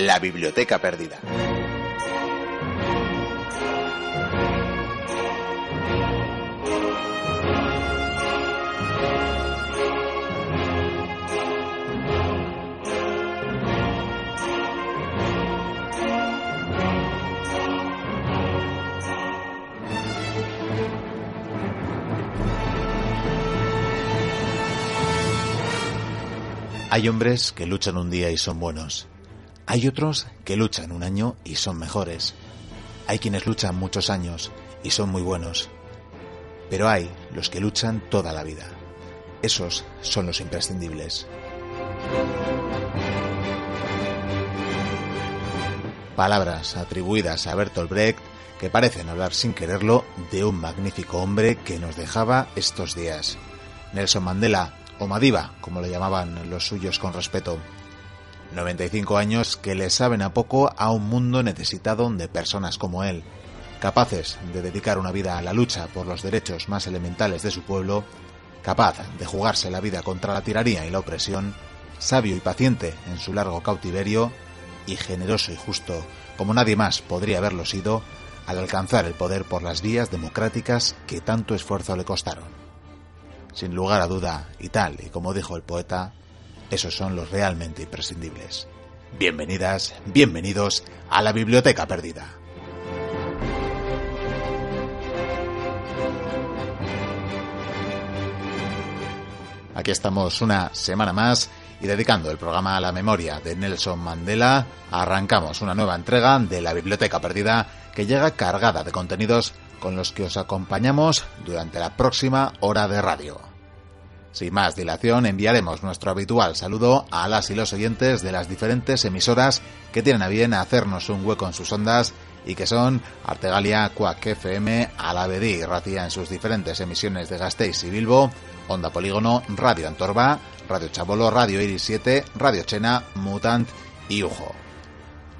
La Biblioteca Perdida. Hay hombres que luchan un día y son buenos. Hay otros que luchan un año y son mejores. Hay quienes luchan muchos años y son muy buenos. Pero hay los que luchan toda la vida. Esos son los imprescindibles. Palabras atribuidas a Bertolt Brecht que parecen hablar sin quererlo de un magnífico hombre que nos dejaba estos días. Nelson Mandela o Madiba, como le llamaban los suyos con respeto. 95 años que le saben a poco a un mundo necesitado de personas como él, capaces de dedicar una vida a la lucha por los derechos más elementales de su pueblo, capaz de jugarse la vida contra la tiranía y la opresión, sabio y paciente en su largo cautiverio, y generoso y justo como nadie más podría haberlo sido al alcanzar el poder por las vías democráticas que tanto esfuerzo le costaron. Sin lugar a duda, y tal y como dijo el poeta, esos son los realmente imprescindibles. Bienvenidas, bienvenidos a la Biblioteca Perdida. Aquí estamos una semana más y dedicando el programa a la memoria de Nelson Mandela, arrancamos una nueva entrega de la Biblioteca Perdida que llega cargada de contenidos con los que os acompañamos durante la próxima hora de radio. Sin más dilación, enviaremos nuestro habitual saludo a las y los oyentes de las diferentes emisoras que tienen a bien hacernos un hueco en sus ondas y que son Artegalia, Cuac FM, Alavedi y en sus diferentes emisiones de Gasteiz y Bilbo, Onda Polígono, Radio Antorba, Radio Chabolo, Radio Iris 7, Radio Chena, Mutant y Ujo.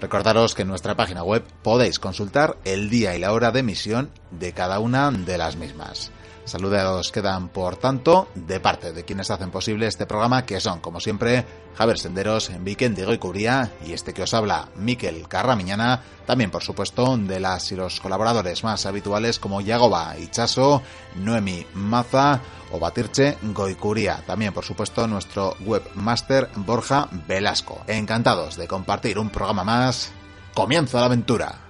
Recordaros que en nuestra página web podéis consultar el día y la hora de emisión de cada una de las mismas. Saludos quedan, por tanto, de parte de quienes hacen posible este programa, que son, como siempre, Javier Senderos, Viken Diego y y este que os habla, Miquel Carramiñana, también, por supuesto, de las y los colaboradores más habituales como Yagoba Chaso, Noemi Maza o Batirche Goicuría. También, por supuesto, nuestro webmaster Borja Velasco. Encantados de compartir un programa más. ¡Comienza la aventura!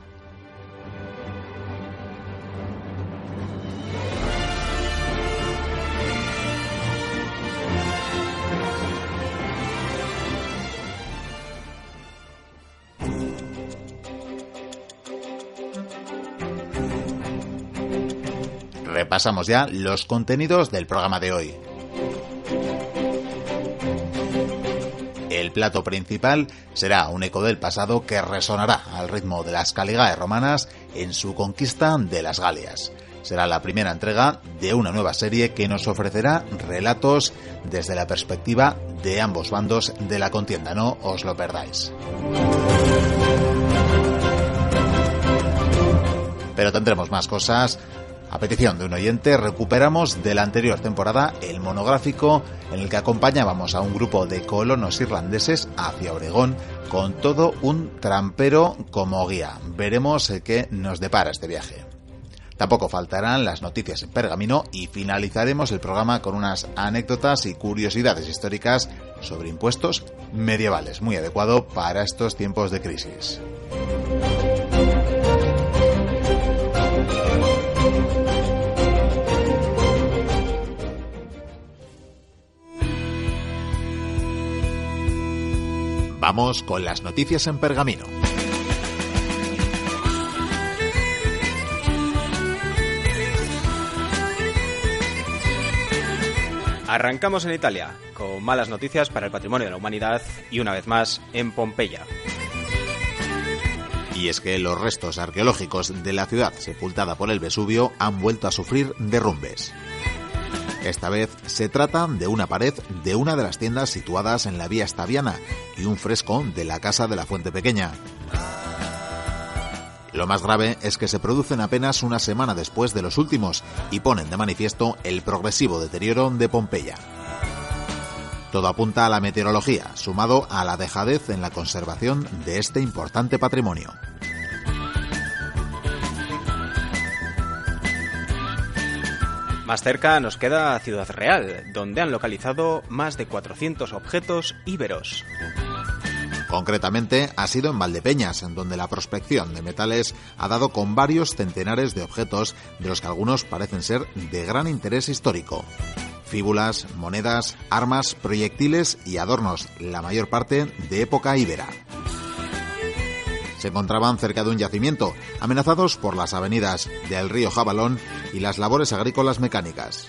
Repasamos ya los contenidos del programa de hoy. El plato principal será un eco del pasado que resonará al ritmo de las caligae romanas en su conquista de las Galias. Será la primera entrega de una nueva serie que nos ofrecerá relatos desde la perspectiva de ambos bandos de la contienda, no os lo perdáis. Pero tendremos más cosas a petición de un oyente, recuperamos de la anterior temporada el monográfico en el que acompañábamos a un grupo de colonos irlandeses hacia Oregón con todo un trampero como guía. Veremos qué nos depara este viaje. Tampoco faltarán las noticias en pergamino y finalizaremos el programa con unas anécdotas y curiosidades históricas sobre impuestos medievales, muy adecuado para estos tiempos de crisis. Vamos con las noticias en pergamino. Arrancamos en Italia, con malas noticias para el patrimonio de la humanidad y una vez más en Pompeya. Y es que los restos arqueológicos de la ciudad sepultada por el Vesubio han vuelto a sufrir derrumbes. Esta vez se trata de una pared de una de las tiendas situadas en la vía Estaviana y un fresco de la Casa de la Fuente Pequeña. Lo más grave es que se producen apenas una semana después de los últimos y ponen de manifiesto el progresivo deterioro de Pompeya. Todo apunta a la meteorología, sumado a la dejadez en la conservación de este importante patrimonio. Más cerca nos queda Ciudad Real, donde han localizado más de 400 objetos íberos. Concretamente, ha sido en Valdepeñas, en donde la prospección de metales ha dado con varios centenares de objetos, de los que algunos parecen ser de gran interés histórico. Fíbulas, monedas, armas, proyectiles y adornos, la mayor parte de época íbera se encontraban cerca de un yacimiento, amenazados por las avenidas del río Jabalón y las labores agrícolas mecánicas.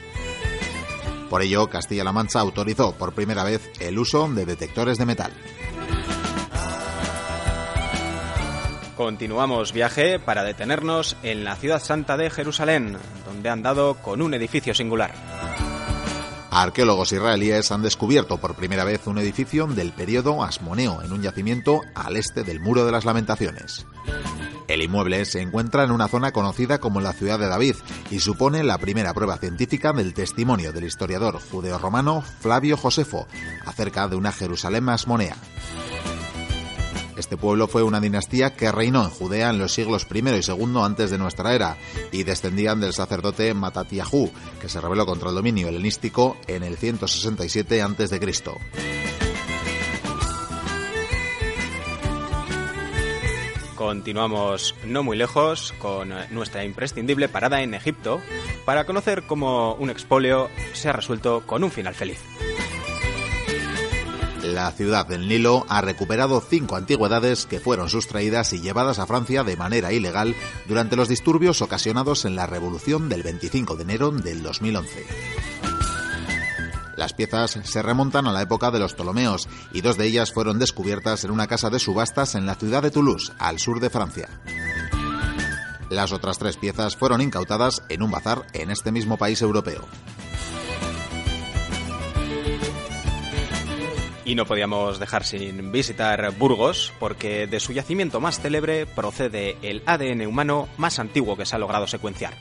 Por ello, Castilla-La Mancha autorizó por primera vez el uso de detectores de metal. Continuamos viaje para detenernos en la ciudad santa de Jerusalén, donde han dado con un edificio singular. Arqueólogos israelíes han descubierto por primera vez un edificio del periodo asmoneo en un yacimiento al este del Muro de las Lamentaciones. El inmueble se encuentra en una zona conocida como la ciudad de David y supone la primera prueba científica del testimonio del historiador judeo-romano Flavio Josefo acerca de una Jerusalén asmonea. Este pueblo fue una dinastía que reinó en Judea en los siglos I y II antes de nuestra era y descendían del sacerdote Matatiahu, que se rebeló contra el dominio helenístico en el 167 a.C. Continuamos no muy lejos con nuestra imprescindible parada en Egipto para conocer cómo un expolio se ha resuelto con un final feliz la ciudad del Nilo ha recuperado cinco antigüedades que fueron sustraídas y llevadas a Francia de manera ilegal durante los disturbios ocasionados en la Revolución del 25 de enero del 2011. Las piezas se remontan a la época de los Ptolomeos y dos de ellas fueron descubiertas en una casa de subastas en la ciudad de Toulouse, al sur de Francia. Las otras tres piezas fueron incautadas en un bazar en este mismo país europeo. Y no podíamos dejar sin visitar Burgos, porque de su yacimiento más célebre procede el ADN humano más antiguo que se ha logrado secuenciar.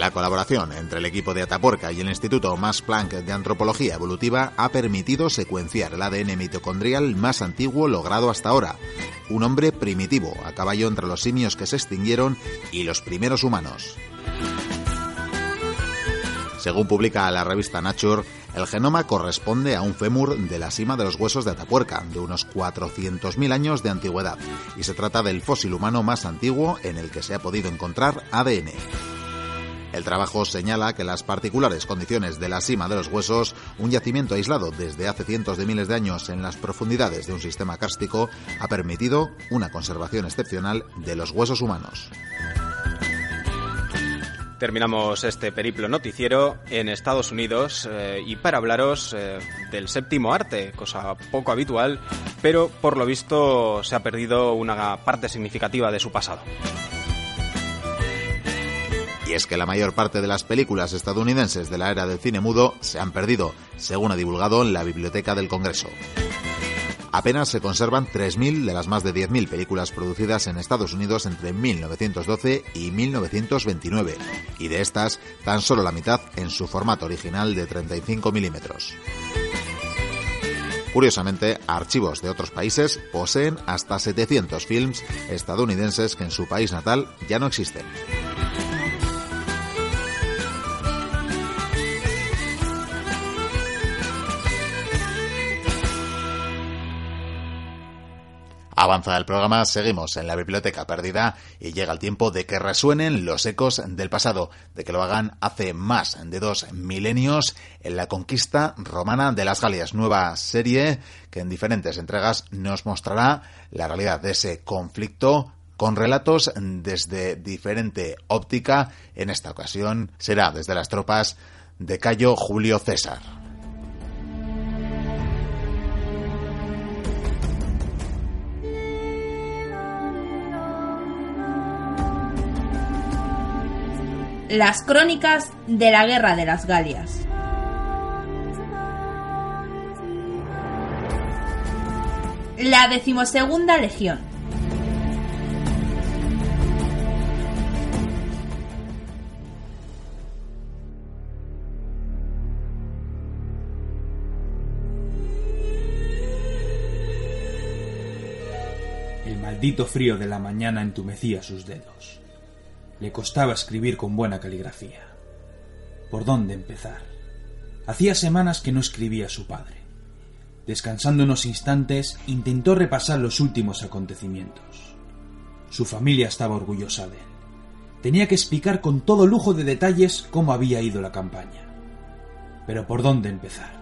La colaboración entre el equipo de Atapuerca y el Instituto Max Planck de Antropología Evolutiva ha permitido secuenciar el ADN mitocondrial más antiguo logrado hasta ahora, un hombre primitivo, a caballo entre los simios que se extinguieron y los primeros humanos. Según publica la revista Nature, el genoma corresponde a un fémur de la cima de los huesos de Atapuerca, de unos 400.000 años de antigüedad, y se trata del fósil humano más antiguo en el que se ha podido encontrar ADN. El trabajo señala que las particulares condiciones de la cima de los huesos, un yacimiento aislado desde hace cientos de miles de años en las profundidades de un sistema kárstico, ha permitido una conservación excepcional de los huesos humanos. Terminamos este periplo noticiero en Estados Unidos eh, y para hablaros eh, del séptimo arte, cosa poco habitual, pero por lo visto se ha perdido una parte significativa de su pasado. Y es que la mayor parte de las películas estadounidenses de la era del cine mudo se han perdido, según ha divulgado la Biblioteca del Congreso apenas se conservan 3.000 de las más de 10.000 películas producidas en Estados Unidos entre 1912 y 1929, y de estas tan solo la mitad en su formato original de 35 milímetros. Curiosamente, archivos de otros países poseen hasta 700 films estadounidenses que en su país natal ya no existen. Avanza el programa, seguimos en la biblioteca perdida y llega el tiempo de que resuenen los ecos del pasado, de que lo hagan hace más de dos milenios en la conquista romana de las Galias, nueva serie que en diferentes entregas nos mostrará la realidad de ese conflicto con relatos desde diferente óptica. En esta ocasión será desde las tropas de Cayo Julio César. las crónicas de la Guerra de las Galias. La decimosegunda Legión. El maldito frío de la mañana entumecía sus dedos. Le costaba escribir con buena caligrafía. ¿Por dónde empezar? Hacía semanas que no escribía a su padre. Descansando unos instantes, intentó repasar los últimos acontecimientos. Su familia estaba orgullosa de él. Tenía que explicar con todo lujo de detalles cómo había ido la campaña. Pero ¿por dónde empezar?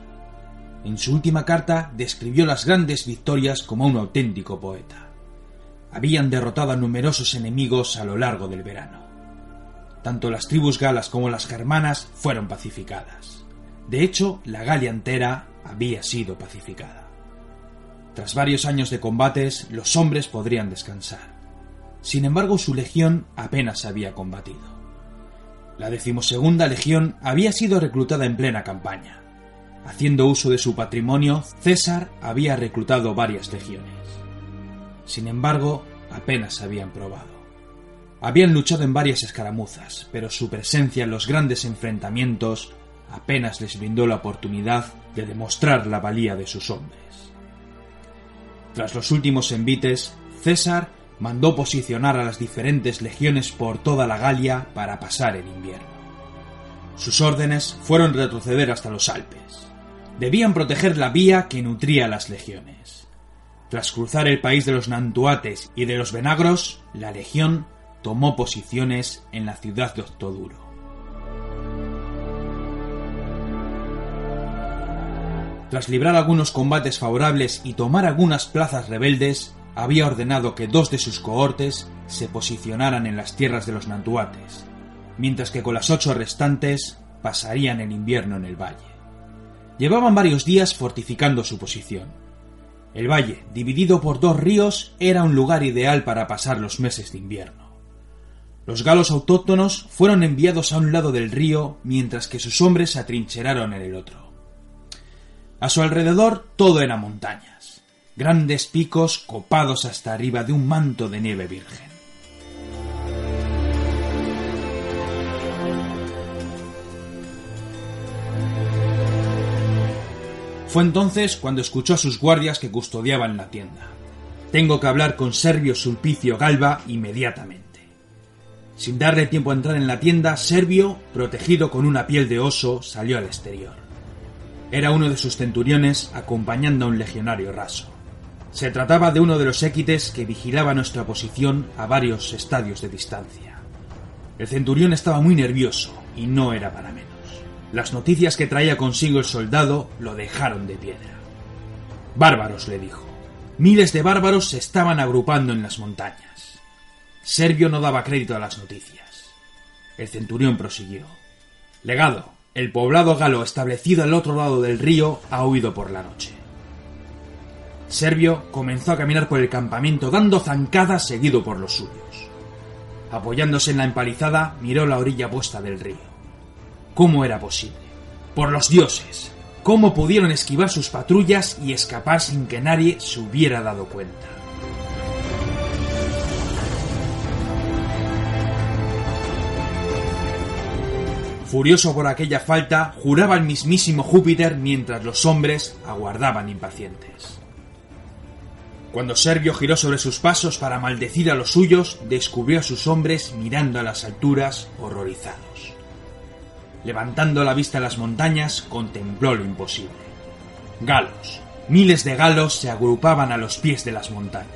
En su última carta describió las grandes victorias como un auténtico poeta. Habían derrotado a numerosos enemigos a lo largo del verano. Tanto las tribus galas como las germanas fueron pacificadas. De hecho, la Galia entera había sido pacificada. Tras varios años de combates, los hombres podrían descansar. Sin embargo, su legión apenas había combatido. La decimosegunda legión había sido reclutada en plena campaña. Haciendo uso de su patrimonio, César había reclutado varias legiones. Sin embargo, apenas habían probado. Habían luchado en varias escaramuzas, pero su presencia en los grandes enfrentamientos apenas les brindó la oportunidad de demostrar la valía de sus hombres. Tras los últimos envites, César mandó posicionar a las diferentes legiones por toda la Galia para pasar el invierno. Sus órdenes fueron retroceder hasta los Alpes. Debían proteger la vía que nutría a las legiones. Tras cruzar el país de los Nantuates y de los Venagros, la legión tomó posiciones en la ciudad de Octoduro. Tras librar algunos combates favorables y tomar algunas plazas rebeldes, había ordenado que dos de sus cohortes se posicionaran en las tierras de los Nantuates, mientras que con las ocho restantes pasarían el invierno en el valle. Llevaban varios días fortificando su posición. El valle, dividido por dos ríos, era un lugar ideal para pasar los meses de invierno. Los galos autóctonos fueron enviados a un lado del río, mientras que sus hombres se atrincheraron en el otro. A su alrededor todo era montañas grandes picos copados hasta arriba de un manto de nieve virgen. Fue entonces cuando escuchó a sus guardias que custodiaban la tienda. Tengo que hablar con Servio Sulpicio Galba inmediatamente. Sin darle tiempo a entrar en la tienda, Servio, protegido con una piel de oso, salió al exterior. Era uno de sus centuriones acompañando a un legionario raso. Se trataba de uno de los équites que vigilaba nuestra posición a varios estadios de distancia. El centurión estaba muy nervioso y no era para menos. Las noticias que traía consigo el soldado lo dejaron de piedra. Bárbaros, le dijo. Miles de bárbaros se estaban agrupando en las montañas. Servio no daba crédito a las noticias. El centurión prosiguió. Legado, el poblado galo establecido al otro lado del río ha huido por la noche. Servio comenzó a caminar por el campamento dando zancadas seguido por los suyos. Apoyándose en la empalizada, miró la orilla opuesta del río. ¿Cómo era posible? Por los dioses. ¿Cómo pudieron esquivar sus patrullas y escapar sin que nadie se hubiera dado cuenta? Furioso por aquella falta, juraba el mismísimo Júpiter mientras los hombres aguardaban impacientes. Cuando Servio giró sobre sus pasos para maldecir a los suyos, descubrió a sus hombres mirando a las alturas horrorizados. Levantando la vista a las montañas, contempló lo imposible. Galos. Miles de galos se agrupaban a los pies de las montañas.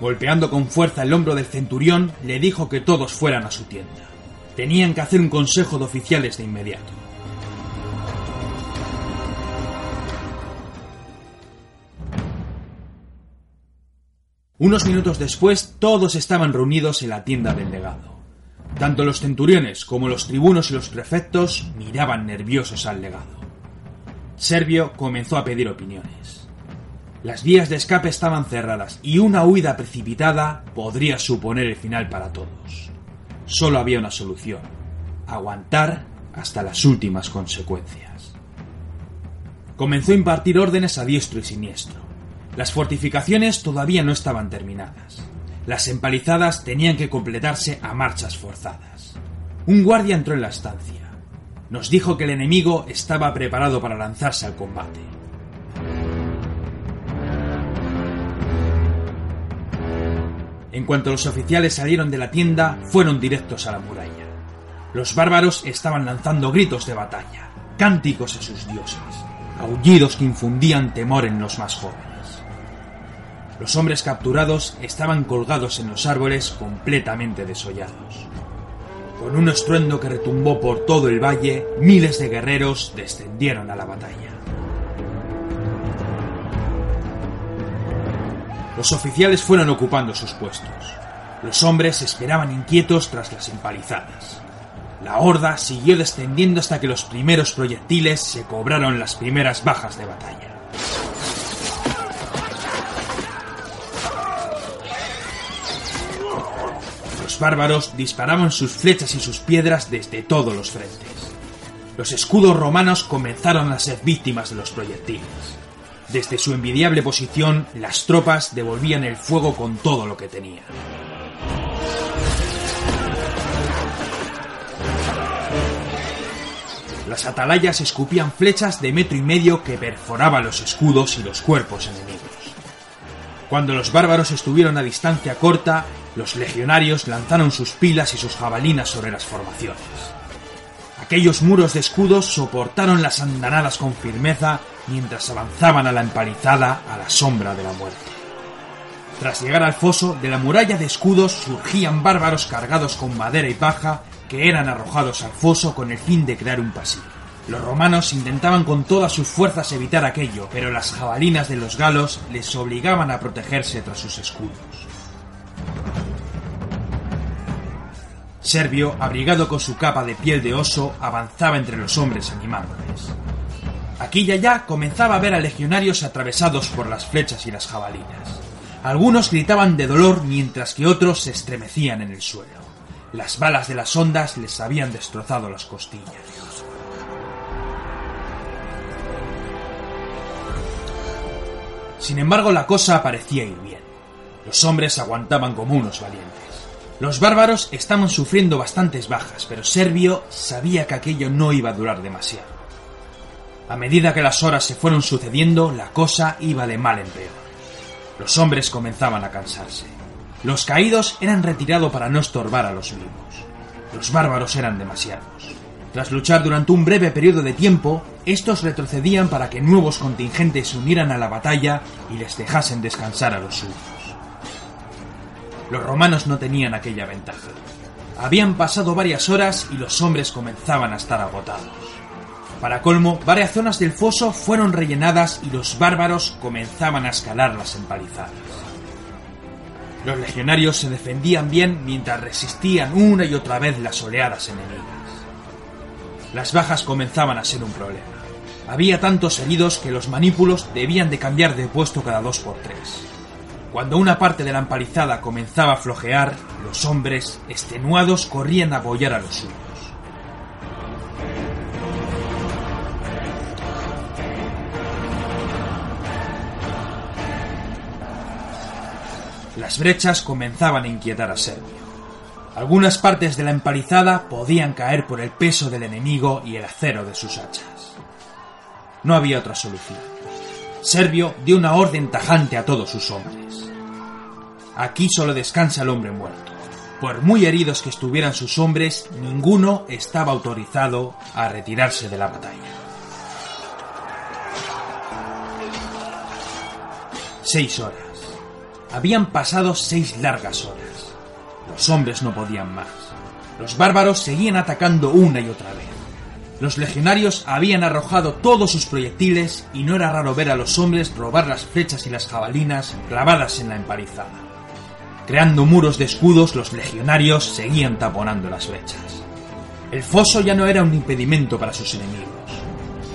Golpeando con fuerza el hombro del centurión, le dijo que todos fueran a su tienda. Tenían que hacer un consejo de oficiales de inmediato. Unos minutos después, todos estaban reunidos en la tienda del legado. Tanto los centuriones como los tribunos y los prefectos miraban nerviosos al legado. Servio comenzó a pedir opiniones. Las vías de escape estaban cerradas y una huida precipitada podría suponer el final para todos. Solo había una solución, aguantar hasta las últimas consecuencias. Comenzó a impartir órdenes a diestro y siniestro. Las fortificaciones todavía no estaban terminadas. Las empalizadas tenían que completarse a marchas forzadas. Un guardia entró en la estancia. Nos dijo que el enemigo estaba preparado para lanzarse al combate. En cuanto los oficiales salieron de la tienda, fueron directos a la muralla. Los bárbaros estaban lanzando gritos de batalla, cánticos a sus dioses, aullidos que infundían temor en los más jóvenes. Los hombres capturados estaban colgados en los árboles completamente desollados. Con un estruendo que retumbó por todo el valle, miles de guerreros descendieron a la batalla. Los oficiales fueron ocupando sus puestos. Los hombres esperaban inquietos tras las empalizadas. La horda siguió descendiendo hasta que los primeros proyectiles se cobraron las primeras bajas de batalla. Los bárbaros disparaban sus flechas y sus piedras desde todos los frentes. Los escudos romanos comenzaron a ser víctimas de los proyectiles. Desde su envidiable posición, las tropas devolvían el fuego con todo lo que tenían. Las atalayas escupían flechas de metro y medio que perforaban los escudos y los cuerpos enemigos. Cuando los bárbaros estuvieron a distancia corta, los legionarios lanzaron sus pilas y sus jabalinas sobre las formaciones. Aquellos muros de escudos soportaron las andanadas con firmeza mientras avanzaban a la empalizada a la sombra de la muerte. Tras llegar al foso, de la muralla de escudos surgían bárbaros cargados con madera y paja que eran arrojados al foso con el fin de crear un pasillo. Los romanos intentaban con todas sus fuerzas evitar aquello, pero las jabalinas de los galos les obligaban a protegerse tras sus escudos. Servio, abrigado con su capa de piel de oso, avanzaba entre los hombres animándoles. Aquí y allá comenzaba a ver a legionarios atravesados por las flechas y las jabalinas. Algunos gritaban de dolor mientras que otros se estremecían en el suelo. Las balas de las ondas les habían destrozado las costillas. Sin embargo, la cosa parecía ir bien. Los hombres aguantaban como unos valientes. Los bárbaros estaban sufriendo bastantes bajas, pero Servio sabía que aquello no iba a durar demasiado. A medida que las horas se fueron sucediendo, la cosa iba de mal en peor. Los hombres comenzaban a cansarse. Los caídos eran retirados para no estorbar a los vivos. Los bárbaros eran demasiados. Tras luchar durante un breve periodo de tiempo, estos retrocedían para que nuevos contingentes se unieran a la batalla y les dejasen descansar a los suyos. Los romanos no tenían aquella ventaja. Habían pasado varias horas y los hombres comenzaban a estar agotados. Para colmo, varias zonas del foso fueron rellenadas y los bárbaros comenzaban a escalar las empalizadas. Los legionarios se defendían bien mientras resistían una y otra vez las oleadas enemigas. Las bajas comenzaban a ser un problema. Había tantos heridos que los manípulos debían de cambiar de puesto cada dos por tres. Cuando una parte de la empalizada comenzaba a flojear, los hombres, extenuados, corrían a apoyar a los suyos. Las brechas comenzaban a inquietar a Servio. Algunas partes de la empalizada podían caer por el peso del enemigo y el acero de sus hachas. No había otra solución. Servio dio una orden tajante a todos sus hombres. Aquí solo descansa el hombre muerto. Por muy heridos que estuvieran sus hombres, ninguno estaba autorizado a retirarse de la batalla. Seis horas. Habían pasado seis largas horas. Los hombres no podían más. Los bárbaros seguían atacando una y otra vez. Los legionarios habían arrojado todos sus proyectiles y no era raro ver a los hombres robar las flechas y las jabalinas clavadas en la empalizada. Creando muros de escudos, los legionarios seguían taponando las brechas. El foso ya no era un impedimento para sus enemigos.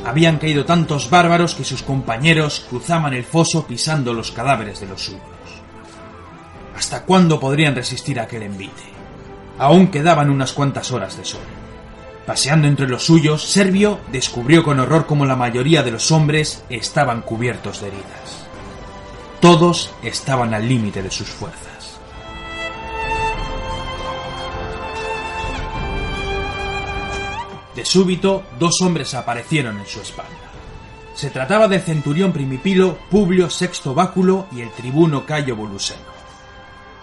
Habían caído tantos bárbaros que sus compañeros cruzaban el foso pisando los cadáveres de los suyos. ¿Hasta cuándo podrían resistir aquel envite? Aún quedaban unas cuantas horas de sol. Paseando entre los suyos, Servio descubrió con horror cómo la mayoría de los hombres estaban cubiertos de heridas. Todos estaban al límite de sus fuerzas. De súbito, dos hombres aparecieron en su espalda. Se trataba del centurión primipilo Publio Sexto Báculo y el tribuno Cayo Voluseno.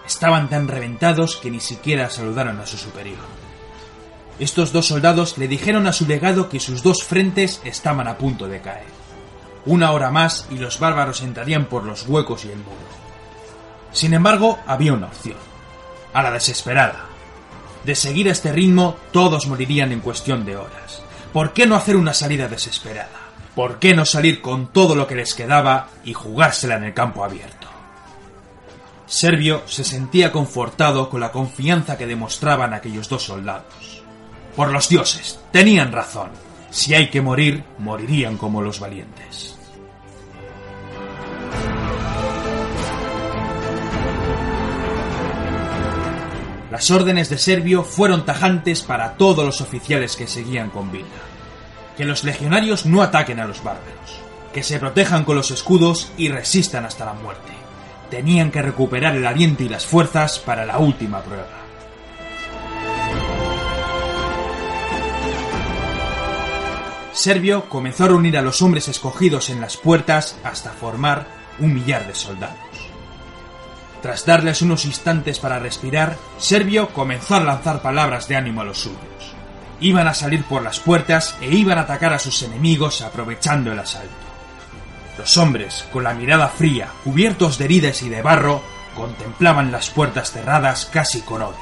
Estaban tan reventados que ni siquiera saludaron a su superior. Estos dos soldados le dijeron a su legado que sus dos frentes estaban a punto de caer. Una hora más y los bárbaros entrarían por los huecos y el muro. Sin embargo, había una opción. A la desesperada. De seguir este ritmo, todos morirían en cuestión de horas. ¿Por qué no hacer una salida desesperada? ¿Por qué no salir con todo lo que les quedaba y jugársela en el campo abierto? Servio se sentía confortado con la confianza que demostraban aquellos dos soldados. Por los dioses, tenían razón. Si hay que morir, morirían como los valientes. Las órdenes de Servio fueron tajantes para todos los oficiales que seguían con vida. Que los legionarios no ataquen a los bárbaros, que se protejan con los escudos y resistan hasta la muerte tenían que recuperar el aliento y las fuerzas para la última prueba. Servio comenzó a reunir a los hombres escogidos en las puertas hasta formar un millar de soldados. Tras darles unos instantes para respirar, Servio comenzó a lanzar palabras de ánimo a los suyos. Iban a salir por las puertas e iban a atacar a sus enemigos aprovechando el asalto. Los hombres, con la mirada fría, cubiertos de heridas y de barro, contemplaban las puertas cerradas casi con odio.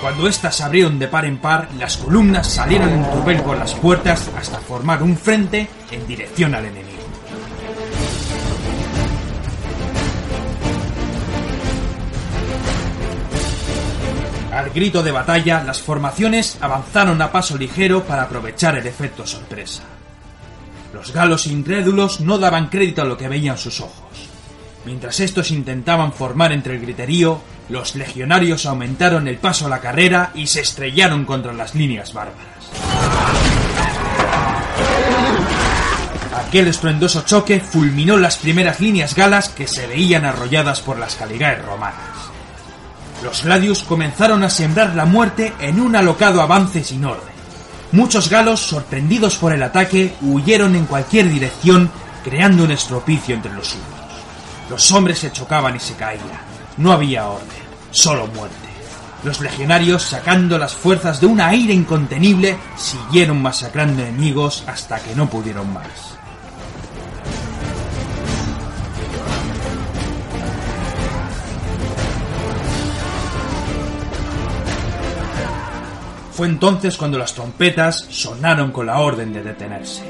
Cuando éstas abrieron de par en par, las columnas salieron en tropel por las puertas hasta formar un frente en dirección al enemigo. Al grito de batalla, las formaciones avanzaron a paso ligero para aprovechar el efecto sorpresa. Los galos incrédulos no daban crédito a lo que veían sus ojos. Mientras estos intentaban formar entre el griterío, los legionarios aumentaron el paso a la carrera y se estrellaron contra las líneas bárbaras. Aquel estruendoso choque fulminó las primeras líneas galas que se veían arrolladas por las caligaes romanas. Los gladius comenzaron a sembrar la muerte en un alocado avance sin orden. Muchos galos, sorprendidos por el ataque, huyeron en cualquier dirección, creando un estropicio entre los suyos. Los hombres se chocaban y se caían. No había orden, solo muerte. Los legionarios, sacando las fuerzas de una aire incontenible, siguieron masacrando enemigos hasta que no pudieron más. Fue entonces cuando las trompetas sonaron con la orden de detenerse.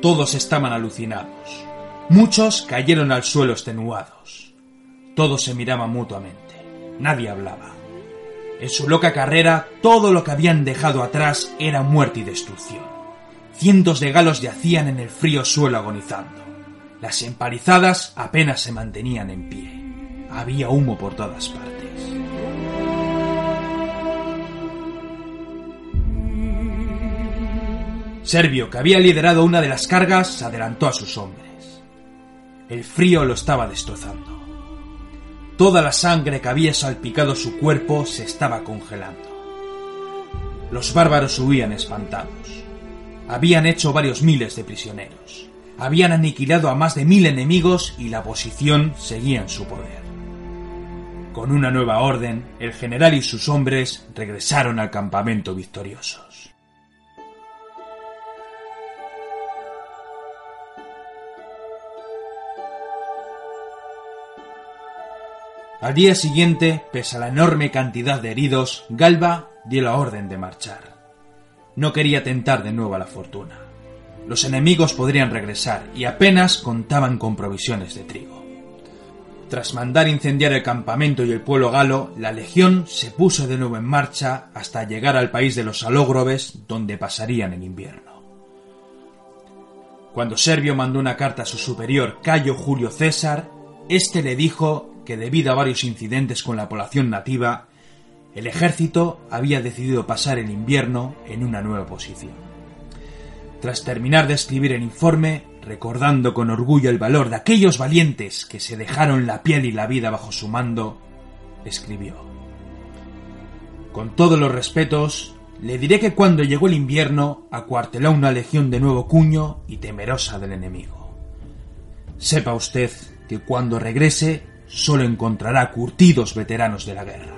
Todos estaban alucinados. Muchos cayeron al suelo extenuados. Todos se miraban mutuamente. Nadie hablaba. En su loca carrera, todo lo que habían dejado atrás era muerte y destrucción. Cientos de galos yacían en el frío suelo agonizando. Las empalizadas apenas se mantenían en pie. Había humo por todas partes. Servio, que había liderado una de las cargas, se adelantó a sus hombres. El frío lo estaba destrozando. Toda la sangre que había salpicado su cuerpo se estaba congelando. Los bárbaros huían espantados. Habían hecho varios miles de prisioneros. Habían aniquilado a más de mil enemigos y la posición seguía en su poder. Con una nueva orden, el general y sus hombres regresaron al campamento victoriosos. Al día siguiente, pese a la enorme cantidad de heridos, Galba dio la orden de marchar. No quería tentar de nuevo a la fortuna. Los enemigos podrían regresar y apenas contaban con provisiones de trigo. Tras mandar incendiar el campamento y el pueblo galo, la legión se puso de nuevo en marcha hasta llegar al país de los alógrobes, donde pasarían el invierno. Cuando Servio mandó una carta a su superior Cayo Julio César, éste le dijo que debido a varios incidentes con la población nativa, el ejército había decidido pasar el invierno en una nueva posición. Tras terminar de escribir el informe, recordando con orgullo el valor de aquellos valientes que se dejaron la piel y la vida bajo su mando, escribió Con todos los respetos, le diré que cuando llegó el invierno acuarteló una legión de nuevo cuño y temerosa del enemigo. Sepa usted que cuando regrese solo encontrará curtidos veteranos de la guerra.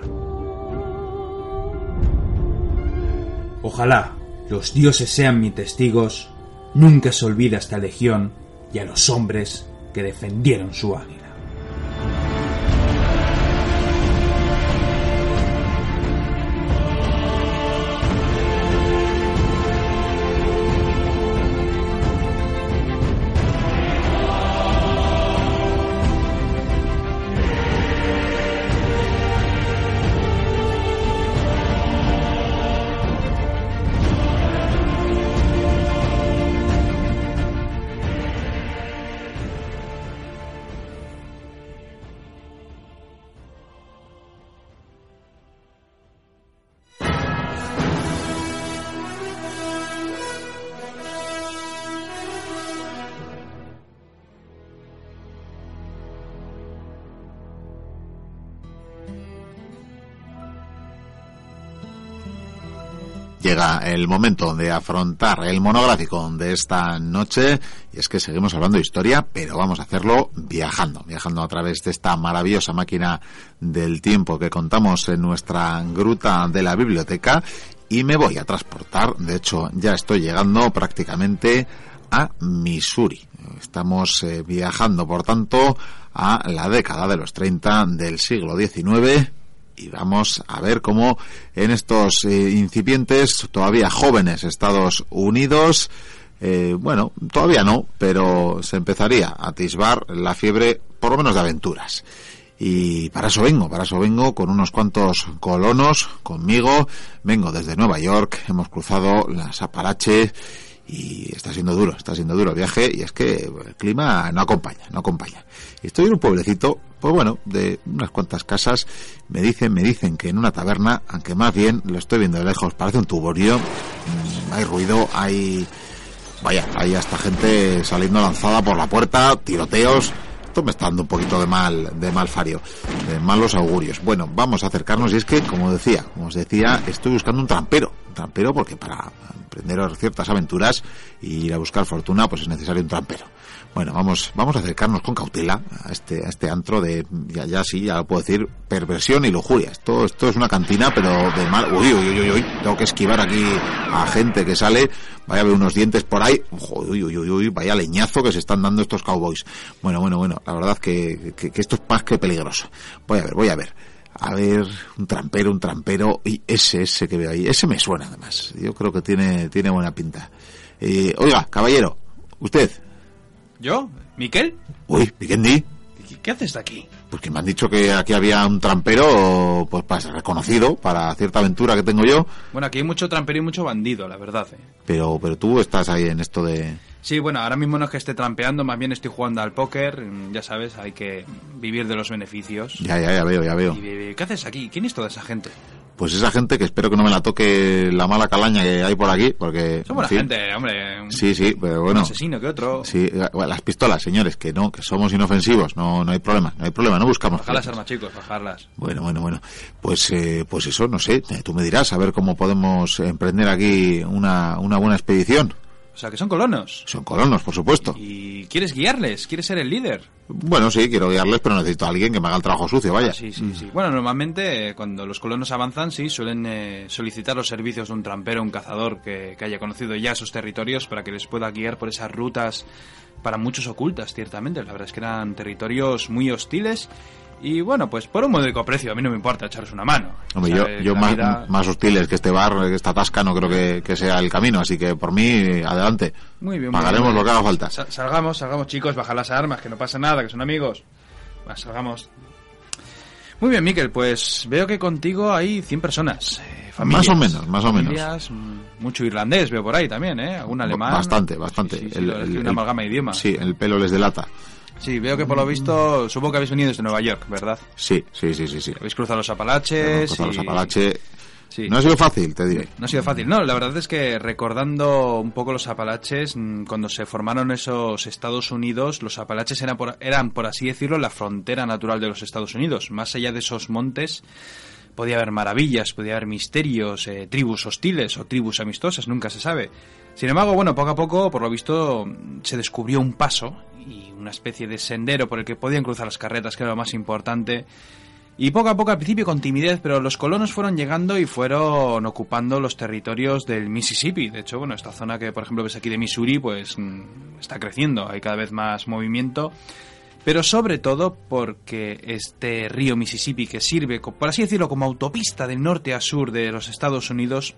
Ojalá los dioses sean mis testigos, nunca se olvide a esta legión y a los hombres que defendieron su águila. El momento de afrontar el monográfico de esta noche. Y es que seguimos hablando de historia, pero vamos a hacerlo viajando, viajando a través de esta maravillosa máquina del tiempo que contamos en nuestra gruta de la biblioteca. Y me voy a transportar, de hecho ya estoy llegando prácticamente a Missouri. Estamos eh, viajando, por tanto, a la década de los 30 del siglo XIX y vamos a ver cómo en estos eh, incipientes, todavía jóvenes Estados Unidos, eh, bueno, todavía no, pero se empezaría a atisbar la fiebre, por lo menos de aventuras. Y para eso vengo, para eso vengo con unos cuantos colonos conmigo. Vengo desde Nueva York, hemos cruzado las Apalaches y está siendo duro, está siendo duro el viaje y es que el clima no acompaña, no acompaña. Estoy en un pueblecito, pues bueno, de unas cuantas casas, me dicen, me dicen que en una taberna, aunque más bien lo estoy viendo de lejos, parece un tuborio, mm, hay ruido, hay, vaya, hay hasta gente saliendo lanzada por la puerta, tiroteos, esto me está dando un poquito de mal, de mal fario, de malos augurios. Bueno, vamos a acercarnos y es que, como decía, como os decía, estoy buscando un trampero, trampero porque para emprender ciertas aventuras y ir a buscar fortuna, pues es necesario un trampero. Bueno, vamos, vamos a acercarnos con cautela a este, a este antro de, ya, ya sí, ya lo puedo decir, perversión y lujuria. Esto, esto es una cantina, pero de mal, uy, uy, uy, uy, tengo que esquivar aquí a gente que sale, vaya a ver unos dientes por ahí, uy, uy, uy, uy, vaya leñazo que se están dando estos cowboys. Bueno, bueno, bueno, la verdad que, que, que esto es más que peligroso. Voy a ver, voy a ver. A ver, un trampero, un trampero, y ese, ese que veo ahí, ese me suena además. Yo creo que tiene, tiene buena pinta. Eh, oiga, caballero, usted, ¿Yo? ¿Miquel? Uy, Vikendi. ¿Qué, ¿Qué haces aquí? Porque me han dicho que aquí había un trampero, pues para ser reconocido, para cierta aventura que tengo yo. Bueno, aquí hay mucho trampero y mucho bandido, la verdad. ¿eh? Pero, pero tú estás ahí en esto de... Sí, bueno, ahora mismo no es que esté trampeando, más bien estoy jugando al póker. mm, Ya sabes, hay que vivir de los beneficios. Ya, ya, ya veo, ya veo. Y, eh, ¿Qué haces aquí? ¿Quién es toda esa gente? Pues esa gente que espero que no me la toque la mala calaña que hay por aquí, porque... En fin, gente, hombre. Un, Sí, sí, pero un bueno... asesino que otro. Sí, bueno, las pistolas, señores, que no, que somos inofensivos, no, no hay problema, no hay problema, no buscamos... Bajar las armas, chicos, bajarlas. Bueno, bueno, bueno. Pues, eh, pues eso, no sé. eh, Tú me dirás a ver cómo podemos emprender aquí una, una buena expedición. O sea, que son colonos. Son colonos, por supuesto. ¿Y quieres guiarles? ¿Quieres ser el líder? Bueno, sí, quiero guiarles, pero necesito a alguien que me haga el trabajo sucio, vaya. Ah, sí, sí, sí. Bueno, normalmente eh, cuando los colonos avanzan, sí, suelen eh, solicitar los servicios de un trampero, un cazador que, que haya conocido ya esos territorios para que les pueda guiar por esas rutas para muchos ocultas, ciertamente. La verdad es que eran territorios muy hostiles y bueno, pues por un módico precio, a mí no me importa echaros una mano. Hombre, yo, yo más, vida- más hostiles que este bar, que esta tasca, no creo que, que sea el camino, así que por mí, adelante. Muy bien, muy Pagaremos bien. lo que haga falta. Sa- salgamos, salgamos chicos, bajar las armas, que no pasa nada, que son amigos. Salgamos. Muy bien, Miquel, pues veo que contigo hay 100 personas. eh, familias. Más o menos, más o menos. Familias, mm, Mucho irlandés veo por ahí también, ¿eh? Algún alemán. Bastante, bastante. Sí, sí, sí, El- el- una amalgama de idiomas. Sí, el pelo les delata. Sí, veo que por lo visto, supongo que habéis venido desde Nueva York, ¿verdad? Sí, sí, sí, sí. sí. Habéis cruzado los Apalaches. cruzado los Apalaches. Sí. No ha sido fácil, te diré. No ha sido fácil. No, la verdad es que recordando un poco los Apalaches, mm, cuando se formaron esos Estados Unidos, los Apalaches eran por, eran, por así decirlo, la frontera natural de los Estados Unidos. Más allá de esos montes, podía haber maravillas, podía haber misterios, eh, tribus hostiles o tribus amistosas, nunca se sabe. Sin embargo, bueno, poco a poco, por lo visto, se descubrió un paso y una especie de sendero por el que podían cruzar las carretas, que era lo más importante. Y poco a poco, al principio con timidez, pero los colonos fueron llegando y fueron ocupando los territorios del Mississippi. De hecho, bueno, esta zona que, por ejemplo, ves aquí de Missouri, pues mm, está creciendo, hay cada vez más movimiento. Pero sobre todo porque este río Mississippi, que sirve, por así decirlo, como autopista del norte a sur de los Estados Unidos,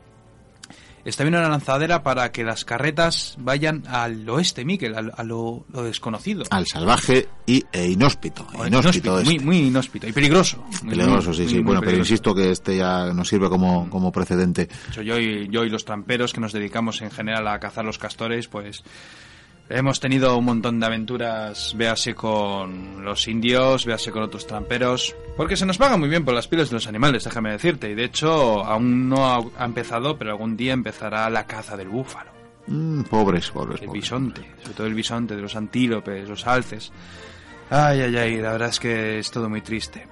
está bien una lanzadera para que las carretas vayan al oeste, Miquel, a, lo, desconocido. Al salvaje y, e inhóspito. inhóspito, muy, muy, inhóspito y peligroso. peligroso, sí, sí. Bueno, pero insisto que este ya nos sirve como, como precedente. Yo y, yo y los tramperos que nos dedicamos en general a cazar los castores, pues Hemos tenido un montón de aventuras, véase con los indios, véase con otros tramperos, porque se nos paga muy bien por las pieles de los animales, déjame decirte, y de hecho aún no ha, empezado, pero algún día empezará la caza del búfalo. Mm, pobres, pobres. El bisonte, sobre todo el bisonte, de los antílopes, los alces. Ay, ay, ay, la verdad es que es todo muy triste.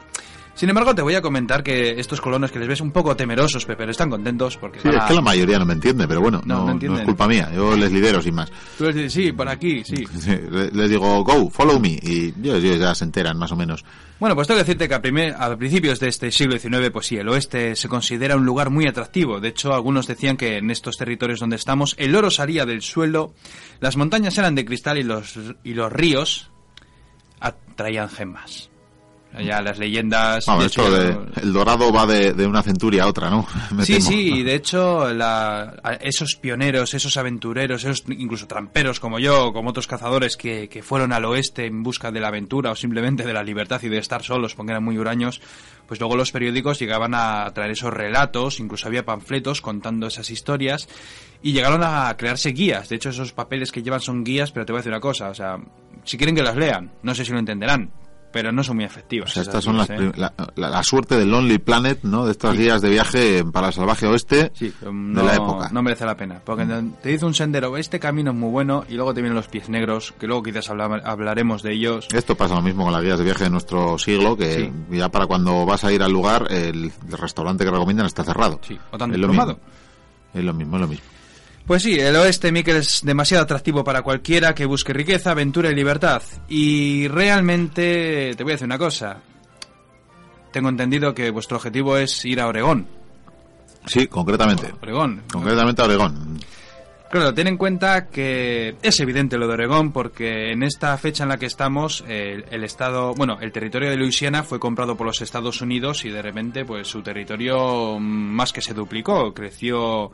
Sin embargo, te voy a comentar que estos colonos que les ves un poco temerosos, pero están contentos porque... Sí, es que la mayoría no me entiende, pero bueno, no, no, es culpa mía, yo les lidero sin más. Tú les dices, sí, por aquí, sí. les digo, go, follow me, y ellos, ya se enteran más o menos. Bueno, pues tengo que decirte que a, primer, a principios de este siglo XIX, pues sí, el oeste se considera un lugar muy atractivo. De hecho, algunos decían que en estos territorios donde estamos, el oro salía del suelo, las montañas eran de cristal y los, y los ríos atraían gemas. Ya las leyendas. el dorado va de, una centuria a otra, ¿no? sí, sí, de hecho, esos pioneros, esos aventureros, esos incluso tramperos como yo, como otros cazadores que, que, fueron al oeste en busca de la aventura o simplemente de la libertad y de estar solos porque eran muy huraños, pues luego los periódicos llegaban a traer esos relatos, incluso había panfletos contando esas historias y llegaron a crearse guías. De hecho, esos papeles que llevan son guías, pero te voy a decir una cosa, o sea, si quieren que las lean, no sé si lo entenderán, pero no son muy efectivas. estas son las, ¿eh? la, suerte del Lonely Planet, ¿no? De estos días de viaje para el salvaje oeste de la época. No merece la pena, porque te dice un sendero, este camino es muy bueno y luego te vienen los pies negros, que luego quizás hablaremos de ellos. Esto pasa lo mismo con las guías de viaje de nuestro siglo, que ya para cuando vas a ir al lugar, el, restaurante que recomiendan está cerrado. Sí, o tan es lo mismo. Es lo mismo, es lo mismo. Pues sí, el oeste, Miquel, es demasiado atractivo para cualquiera que busque riqueza, aventura y libertad. Y realmente, te voy a decir una cosa. Tengo entendido que vuestro objetivo es ir a Oregón. Sí, concretamente. Oregón. Concretamente a Oregón. Claro, ten en cuenta que es evidente lo de Oregón porque en esta fecha en la que estamos el, el, estado, bueno, el territorio de Luisiana fue comprado por los Estados Unidos y de repente pues su territorio más que se duplicó, creció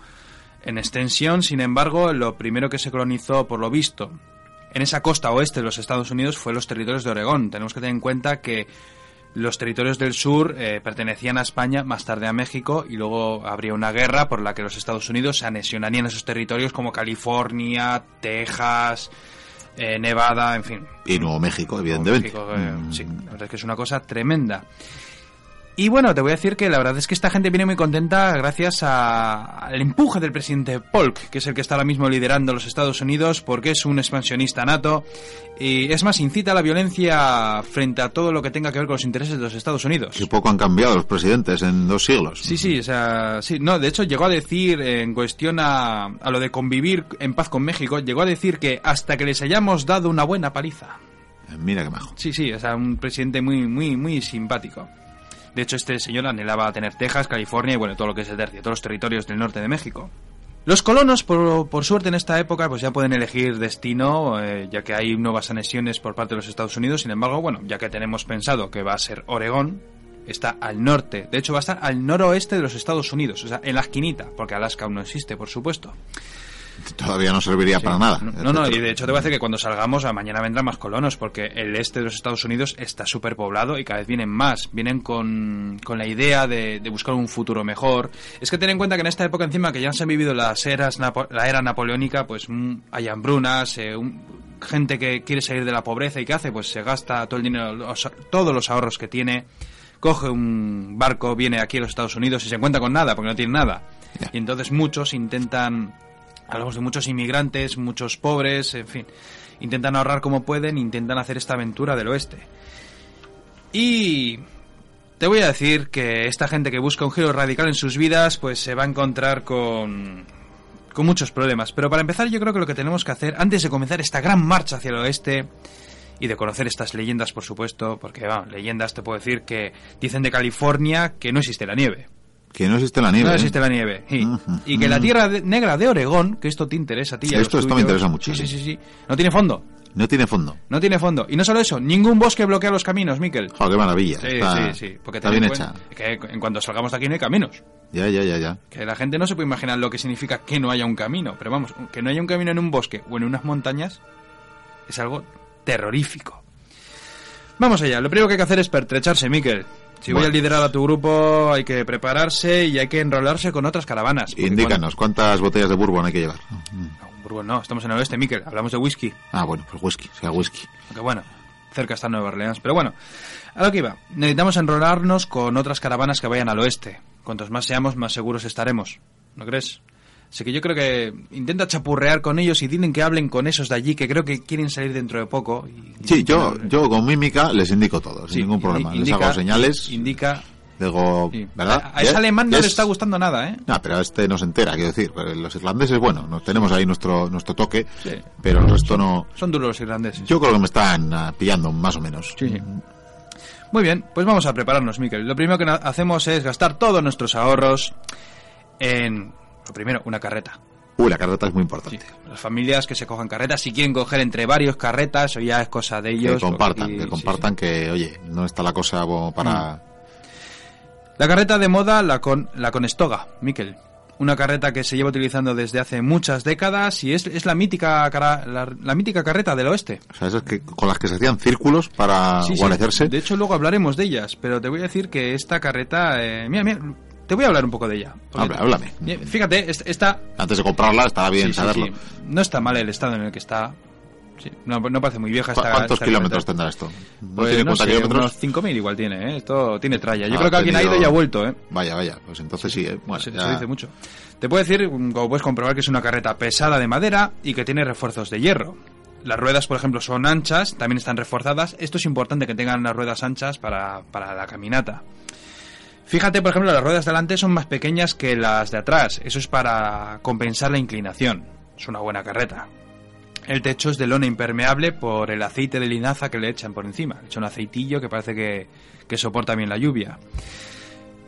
en extensión, sin embargo, lo primero que se colonizó, por lo visto, en esa costa oeste de los Estados Unidos fue los territorios de Oregón. Tenemos que tener en cuenta que los territorios del sur eh, pertenecían a España, más tarde a México, y luego habría una guerra por la que los Estados Unidos se anexionarían esos territorios como California, Texas, eh, Nevada, en fin. Y Nuevo México, evidentemente. Eh, mm. Sí, la verdad es que es una cosa tremenda. Y bueno, te voy a decir que la verdad es que esta gente viene muy contenta gracias al empuje del presidente Polk, que es el que está ahora mismo liderando los Estados Unidos, porque es un expansionista nato y es más, incita a la violencia frente a todo lo que tenga que ver con los intereses de los Estados Unidos. Qué poco han cambiado los presidentes en dos siglos. Sí, sí, o sea, sí, no, de hecho llegó a decir en cuestión a, a lo de convivir en paz con México, llegó a decir que hasta que les hayamos dado una buena paliza. Mira qué majo. Sí, sí, o sea, un presidente muy, muy, muy simpático. De hecho, este señor anhelaba tener Texas, California y bueno, todo lo que es el tercio, todos los territorios del norte de México. Los colonos, por, suerte en esta época, pues ya pueden elegir destino, eh, ya que hay nuevas anexiones por parte de los Estados Unidos. Sin embargo, bueno, ya que tenemos pensado que va a ser Oregón, está al norte. De hecho, va a estar al noroeste de los Estados Unidos, o sea, en la esquinita, porque Alaska aún no existe, por supuesto. Todavía no serviría para nada. No, no, y de hecho te voy a decir que cuando salgamos, a mañana vendrán más colonos, porque el este de los Estados Unidos está súper poblado y cada vez vienen más. Vienen con, la idea de, buscar un futuro mejor. Es que ten en cuenta que en esta época, encima que ya se han vivido las eras, la era napoleónica, pues mm, hay hambrunas, eh, gente que quiere salir de la pobreza y ¿qué hace? Pues se gasta todo el dinero, todos los ahorros que tiene coge un barco, viene aquí a los Estados Unidos y se encuentra con nada, porque no tiene nada. Y entonces muchos intentan Hablamos de muchos inmigrantes, muchos pobres, en fin. Intentan ahorrar como pueden, intentan hacer esta aventura del oeste. Y te voy a decir que esta gente que busca un giro radical en sus vidas, pues se va a encontrar con, con muchos problemas. Pero para empezar, yo creo que lo que tenemos que hacer, antes de comenzar esta gran marcha hacia el oeste, y de conocer estas leyendas, por supuesto, porque, vamos, leyendas te puedo decir que dicen de California que no existe la nieve. Que no existe la nieve. No ¿eh? existe la nieve. sí. Y que la tierra de- negra de Oregón, que esto te interesa a ti. Esto- esto me interesa muchísimo. Sí, sí, sí. No tiene fondo. No tiene fondo. No tiene fondo. Y no solo eso, ningún bosque bloquea los caminos, Miquel. Joder, qué maravilla. Sí, está, sí, sí. Porque está bien en hecha. Que en cuanto salgamos de aquí no hay caminos. Ya, ya, ya, ya. Que la gente no se puede imaginar lo que significa que no haya un camino. Pero vamos, que no haya un camino en un bosque o en unas montañas es algo terrorífico. Vamos allá. Lo primero que hay que hacer es pertrecharse, Miquel. Si voy a liderar a tu grupo, hay que prepararse y hay que enrolarse con otras caravanas. Indícanos, ¿cuántas botellas de bourbon hay que llevar? cuando- No, Burgos no, estamos en el oeste, Miquel. Hablamos de whisky. Ah, bueno, pues whisky, sea whisky. Aunque bueno, cerca está Nueva Orleans. Pero bueno, a lo que iba. Necesitamos enrolarnos con otras caravanas que vayan al oeste. Cuantos más seamos, más seguros estaremos. ¿No crees? Así que yo creo que intenta chapurrear con ellos y dilen que hablen con esos de allí, que creo que quieren salir dentro de poco. y- Sí, yo, y- yo con mímica les indico todo, Sí, sin ningún problema. les hago señales, Indica. digo, sí. ¿verdad? A, a ese Ya- alemán no le es- está gustando nada, ¿eh? No, pero este no se entera, quiero decir. pero Los irlandeses, bueno, nos tenemos ahí nuestro nuestro toque, Sí. pero el resto no. Son duros los irlandeses. Yo creo que me están ah, pillando más o menos. Sí, sí. Muy bien, pues vamos a prepararnos, Miquel. Lo primero que hacemos es gastar todos nuestros ahorros en, lo primero, una carreta. Uy, la carreta es muy importante. Las familias que se cojan carretas, si quieren coger entre varios carretas, o ya es cosa de ellos. que compartan, que sí, compartan que, oye, no está la cosa para... Mm. La carreta de moda, la con la Conestoga, Miquel. Una carreta que se lleva utilizando desde hace muchas décadas y es, es la mítica la, la mítica carreta del oeste. O sea, esas que, con las que se hacían círculos para sí. guarecerse. De hecho, luego hablaremos de ellas, pero te voy a decir que esta carreta... eh, mira, mira, te voy a hablar un poco de ella. Habla- háblame. Fíjate, est- esta... Antes de comprarla estará bien sí, saberlo. sí. No está mal el estado en el que está. No, no parece muy vieja ¿Cu- esta ¿Cuántos esta kilómetros tendrá esto? ¿No Pues tiene no 40 sé, kilómetros? unos 5.000 igual tiene, ¿eh? Esto tiene tralla. Yo creo que alguien ha ido y ha vuelto, ¿eh? Vaya, vaya, pues entonces sí, ¿eh? Bueno, se, ya- se dice mucho. Te puedo decir, como puedes comprobar, que es una carreta pesada de madera y que tiene refuerzos de hierro. Las ruedas, por ejemplo, son anchas, también están reforzadas. Esto es importante que tengan las ruedas anchas para, para la caminata. Fíjate, por ejemplo, las ruedas delante son más pequeñas que las de atrás. Eso es para compensar la inclinación. Es una buena carreta. El techo es de lona impermeable por el aceite de linaza que le echan por encima. Le echan un aceitillo que parece que, que soporta bien la lluvia.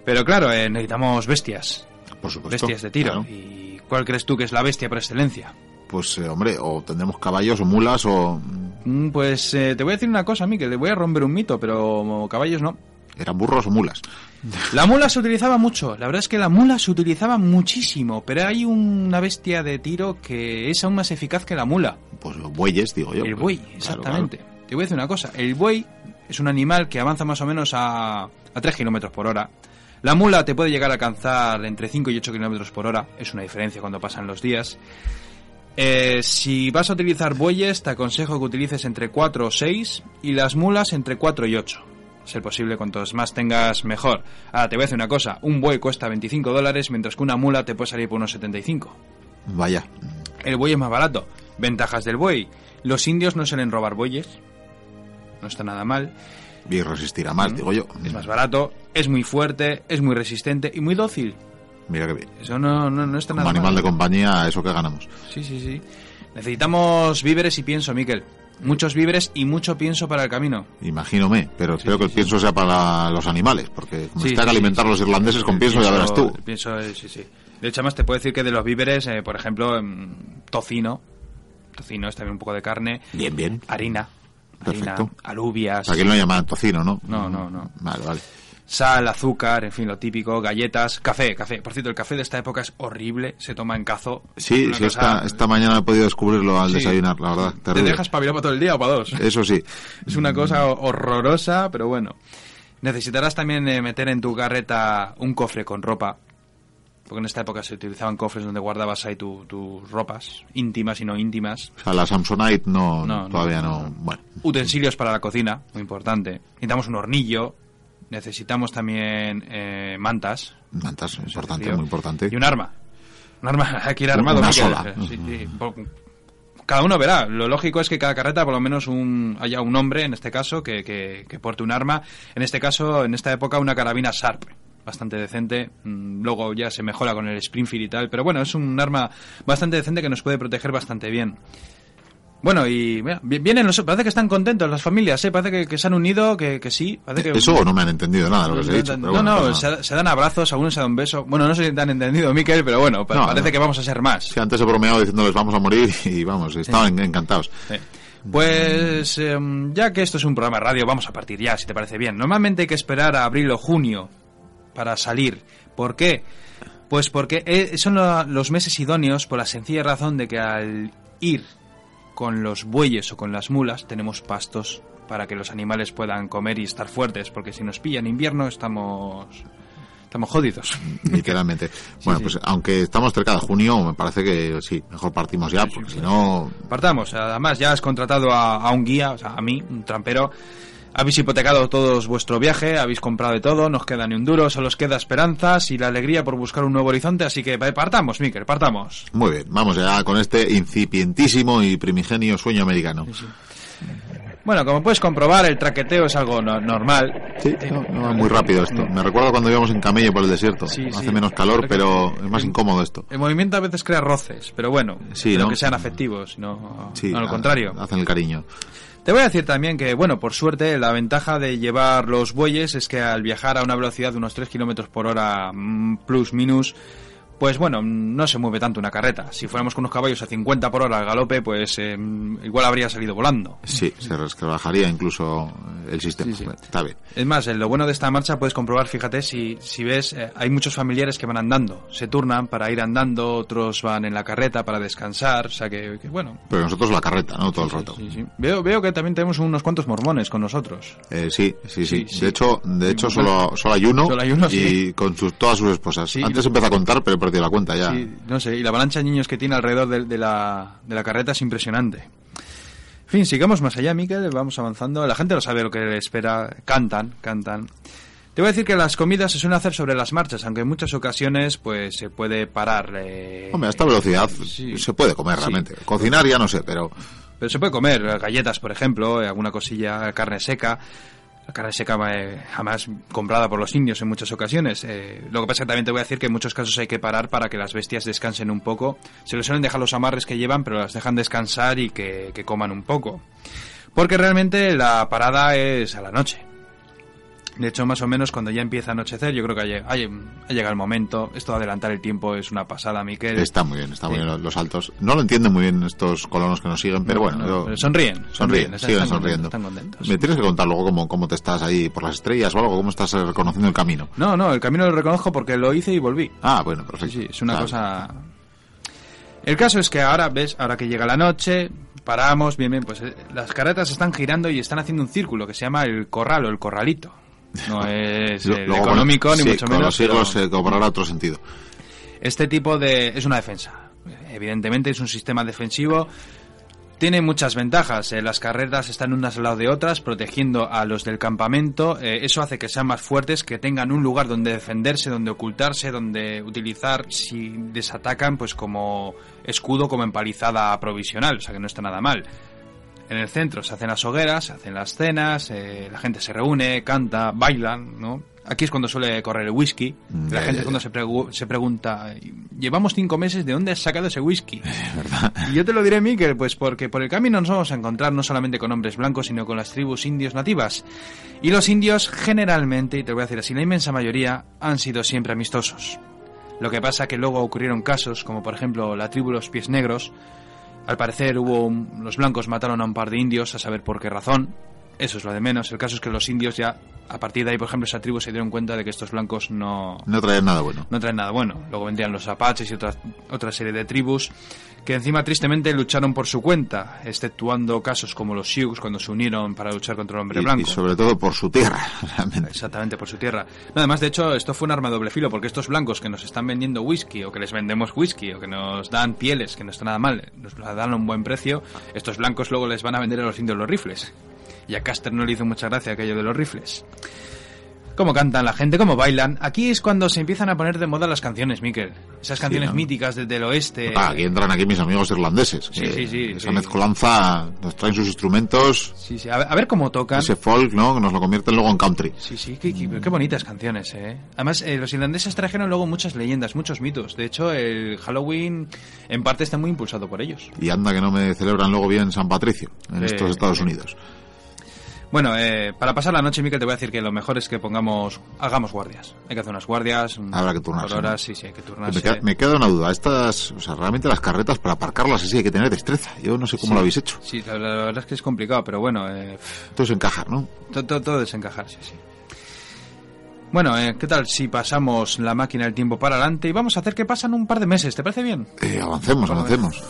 Pero claro, eh, necesitamos bestias. por supuesto. Bestias de tiro. claro. ¿Y cuál crees tú que es la bestia por excelencia? Pues, eh, hombre, o tendremos caballos o mulas o... Mm, Pues eh, te voy a decir una cosa, que le voy a romper un mito, pero caballos no. ¿Eran burros o mulas? La mula se utilizaba mucho, la verdad es que la mula se utilizaba muchísimo, pero hay una bestia de tiro que es aún más eficaz que la mula. Pues los bueyes, digo yo. El pues, buey, claro, exactamente. Te voy a decir una cosa, el buey es un animal que avanza más o menos a, a 3 kilómetros por hora. La mula te puede llegar a alcanzar entre 5 y 8 kilómetros por hora, es una diferencia cuando pasan los días. Eh, si vas a utilizar bueyes, te aconsejo que utilices entre 4 o 6 y las mulas entre 4 y 8. Ser posible, cuantos más tengas, mejor. Ahora, te voy a decir una cosa, un buey cuesta 25 dólares, mientras que una mula te puede salir por unos 75. claro. Vaya. El buey es más barato. Ventajas del buey. Los indios no suelen robar bueyes. No está nada mal. Y resistirá más, Mm. digo yo. Es más barato, es muy fuerte, es muy resistente y muy dócil. Mira que bien. Eso no, no, no está Como nada animal mal. de compañía, eso que ganamos. Sí, sí, sí. Necesitamos víveres y pienso, Miquel. Muchos víveres y mucho pienso para el camino. Imagínome, pero espero que el pienso sea para los animales, porque como Sí, está que alimentar los irlandeses con pienso, ya verás tú. el pienso, sí, sí. De hecho, además te puedo decir que de los víveres, eh, por ejemplo, em, tocino. Tocino es también un poco de carne. Bien, bien. Harina. Harina, Perfecto. alubias. Aquí lo llaman tocino, ¿no? No, no, no. Vale, vale. Sal, azúcar, en fin, lo típico, galletas, café, café. Por cierto, el café de esta época es horrible, se toma en cazo. Sí, sí, esta, esta mañana he podido descubrirlo al Sí. desayunar, la verdad. ¿Te dejas pavilar para todo el día o para dos? Eso sí. Es una cosa horrorosa, pero bueno. Necesitarás también eh, meter en tu carreta un cofre con ropa. Porque en esta época se utilizaban cofres donde guardabas ahí tu- tus ropas, íntimas y no íntimas. O sea, la Samsonite no, No, no, todavía no, no, no. Bueno, Utensilios para la cocina, muy importante. Necesitamos un hornillo. Necesitamos también eh, mantas. mantas, importante, muy importante. Y un arma. Un arma, hay que ir armado. Una sola. Sí, sí. Po- cada uno verá. Lo lógico es que cada carreta, por lo menos un, haya un hombre, en este caso, que, que, que porte un arma. En este caso, en esta época, una carabina Sharp bastante decente. Mm, Luego ya se mejora con el Springfield y tal. Pero bueno, es un arma bastante decente que nos puede proteger bastante bien. Bueno, y mira, vi- vienen los... Parece que están contentos las familias, ¿eh? Parece que, que se han unido, que, que sí. Parece que... Eso no me han entendido nada de lo que os he dicho. no, bueno, no, se, dan abrazos, algunos se dan un beso. Bueno, no sé si te han entendido, Miquel, pero bueno, pa- No, parece no. que vamos a ser más. Sí, antes he bromeado diciéndoles vamos a morir y vamos, estaban encantados. Sí. Pues em, ya que esto es un programa de radio, vamos a partir ya, si te parece bien. Normalmente hay que esperar a abril o junio para salir. ¿Por qué? Pues porque eh, son lo- los meses idóneos por la sencilla razón de que al ir con los bueyes o con las mulas tenemos pastos para que los animales puedan comer y estar fuertes, porque si nos pilla en invierno estamos estamos jodidos. literalmente. bueno, pues aunque estamos cerca de junio, me parece que sí, mejor partimos ya, porque si no, Partamos. Además, ya has contratado a, a un guía, o sea, a mí, un trampero. Habéis hipotecado todos vuestro viaje, habéis comprado de todo, no os queda ni un duro, solo os queda esperanzas y la alegría por buscar un nuevo horizonte, así que eh, partamos, Miker, partamos. muy bien, vamos ya con este incipientísimo y primigenio sueño americano. Bueno, como puedes comprobar, el traqueteo es algo no- normal. Sí, no, muy rápido esto. Me recuerda cuando íbamos en camello por el desierto. Sí, Hace sí. menos calor, Pero es más incómodo esto. El movimiento a veces crea roces, pero bueno, Sí, que sean afectivos, no, Sí, no al contrario. Hacen el cariño. Te voy a decir también que, bueno, por suerte, la ventaja de llevar los bueyes es que al viajar a una velocidad de unos 3 kilómetros por hora, mm, plus minus, pues bueno, no se mueve tanto una carreta. Si fuéramos con unos caballos a 50 por hora al galope, pues eh, igual habría salido volando. Sí, se rebajaría incluso el sistema. Sí, sí. Está bien. Es más, lo bueno de esta marcha puedes comprobar, fíjate, si, si ves, eh, hay muchos familiares que van andando. Se turnan para ir andando, otros van en la carreta para descansar, o sea que, que bueno. Pero nosotros la carreta, ¿no? Todo el rato. Sí, sí. Veo, veo que también tenemos unos cuantos mormones con nosotros. Eh, sí, sí, sí. De hecho, de hecho solo, solo hay uno, Solo hay uno, y con sus, todas sus esposas. Antes empecé a contar, pero perdido la cuenta ya. Sí, no sé, y la avalancha de niños que tiene alrededor de, de la, de la carreta es impresionante. En fin, sigamos más allá, Miquel, vamos avanzando. La gente lo sabe lo que le espera, cantan, cantan. Te voy a decir que las comidas se suelen hacer sobre las marchas, aunque en muchas ocasiones pues se puede parar. eh, Hombre, a esta velocidad sí. se puede comer Sí. realmente. Cocinar ya no sé, pero Pero se puede comer galletas, por ejemplo, eh, alguna cosilla, carne seca. La carne seca eh, jamás comprada por los indios en muchas ocasiones. Eh, lo que pasa que también te voy a decir que en muchos casos hay que parar para que las bestias descansen un poco. Se les suelen dejar los amarres que llevan, pero las dejan descansar y que, que coman un poco. Porque realmente la parada es a la noche. De hecho, más o menos cuando ya empieza a anochecer, yo creo que ha lleg- ha lleg- ha llegado el momento. Esto de adelantar el tiempo es una pasada, Miquel. está muy bien, está muy Sí. bien los, saltos. No lo entienden muy bien estos colonos que nos siguen, pero bueno, No, yo- pero sonríen, sonríen, siguen están sonriendo. contentos, están contentos. Me tienes que contar luego cómo, cómo te estás ahí por las estrellas o algo, cómo estás reconociendo el camino. No, no, el camino lo reconozco porque lo hice y volví. Ah, bueno, Sí, perfecto. sí, es una cosa... El caso es que ahora, ves, ahora que llega la noche, paramos, bien, bien, pues eh, las carretas están girando y están haciendo un círculo que se llama el corral o el corralito. No es Lo- el luego, económico, bueno, ni sí, mucho con menos. los siglos pero se cobrará otro sentido. Este tipo de... es una defensa. Evidentemente es un sistema defensivo. Tiene muchas ventajas. eh, las carreras están unas al lado de otras, protegiendo a los del campamento. Eh, eso hace que sean más fuertes, que tengan un lugar donde defenderse, donde ocultarse, donde utilizar, si desatacan, pues como escudo, como empalizada provisional. O sea que no está nada mal. En el centro se hacen las hogueras, se hacen las cenas, eh, la gente se reúne, canta, bailan, ¿no? Aquí es cuando suele correr el whisky. Mm, La ya, gente ya, es cuando se, pregu- se pregunta, llevamos cinco meses, ¿de dónde has sacado ese whisky? Y yo te lo diré, Miquel, pues porque por el camino nos vamos a encontrar no solamente con hombres blancos, sino con las tribus indios nativas. Y los indios generalmente, y te lo voy a decir así, la inmensa mayoría, han sido siempre amistosos. Lo que pasa que luego ocurrieron casos, como por ejemplo la tribu Los Pies Negros. Al parecer hubo un- los blancos mataron a un par de indios, a saber por qué razón. Eso es lo de menos. El caso es que los indios ya, a partir de ahí, por ejemplo, esa tribu se dieron cuenta de que estos blancos no, No traen nada bueno. no traen nada bueno. Luego vendrían los apaches y otra, otra serie de tribus que encima tristemente lucharon por su cuenta, exceptuando casos como los Sioux cuando se unieron para luchar contra el hombre Y, blanco. y sobre todo por su tierra, realmente. Exactamente, por su tierra. No, además, de hecho, esto fue un arma de doble filo, porque estos blancos que nos están vendiendo whisky, o que les vendemos whisky, o que nos dan pieles, que no está nada mal, nos la dan a un buen precio, estos blancos luego les van a vender a los indios los rifles. Y a Caster no le hizo mucha gracia aquello de los rifles. cómo cantan la gente, cómo bailan. Aquí es cuando se empiezan a poner de moda las canciones, Miquel. Esas canciones ¿no? míticas de- del oeste. Ah, aquí entran aquí mis amigos irlandeses. Sí, sí, sí, Esa sí. mezcolanza nos traen sus instrumentos, Sí, sí, a ver, a ver cómo tocan. ese folk, ¿no? Que nos lo convierten luego en country. Sí, sí, qué, qué- qué bonitas canciones, ¿eh? Además, eh, los irlandeses trajeron luego muchas leyendas, muchos mitos. De hecho, el Halloween en parte está muy impulsado por ellos. Y anda que no me celebran luego bien San Patricio en estos Estados. Unidos. Bueno, eh, para pasar la noche, Miquel, te voy a decir que lo mejor es que pongamos, hagamos guardias. Hay que hacer unas guardias. Habrá que turnarse, horas, sí, sí, hay que turnarse. Me queda, me queda una duda. Estas, o sea, realmente las carretas para aparcarlas así hay que tener destreza. Yo no sé cómo Sí. lo habéis hecho. Sí, la, la verdad es que es complicado, pero bueno, eh, Esto es encajar, ¿no? todo, todo, todo desencajar, sí, sí. Bueno, eh, ¿qué tal si pasamos la máquina del tiempo para adelante y vamos a hacer que pasan un par de meses? ¿Te parece bien? Eh, avancemos, avancemos.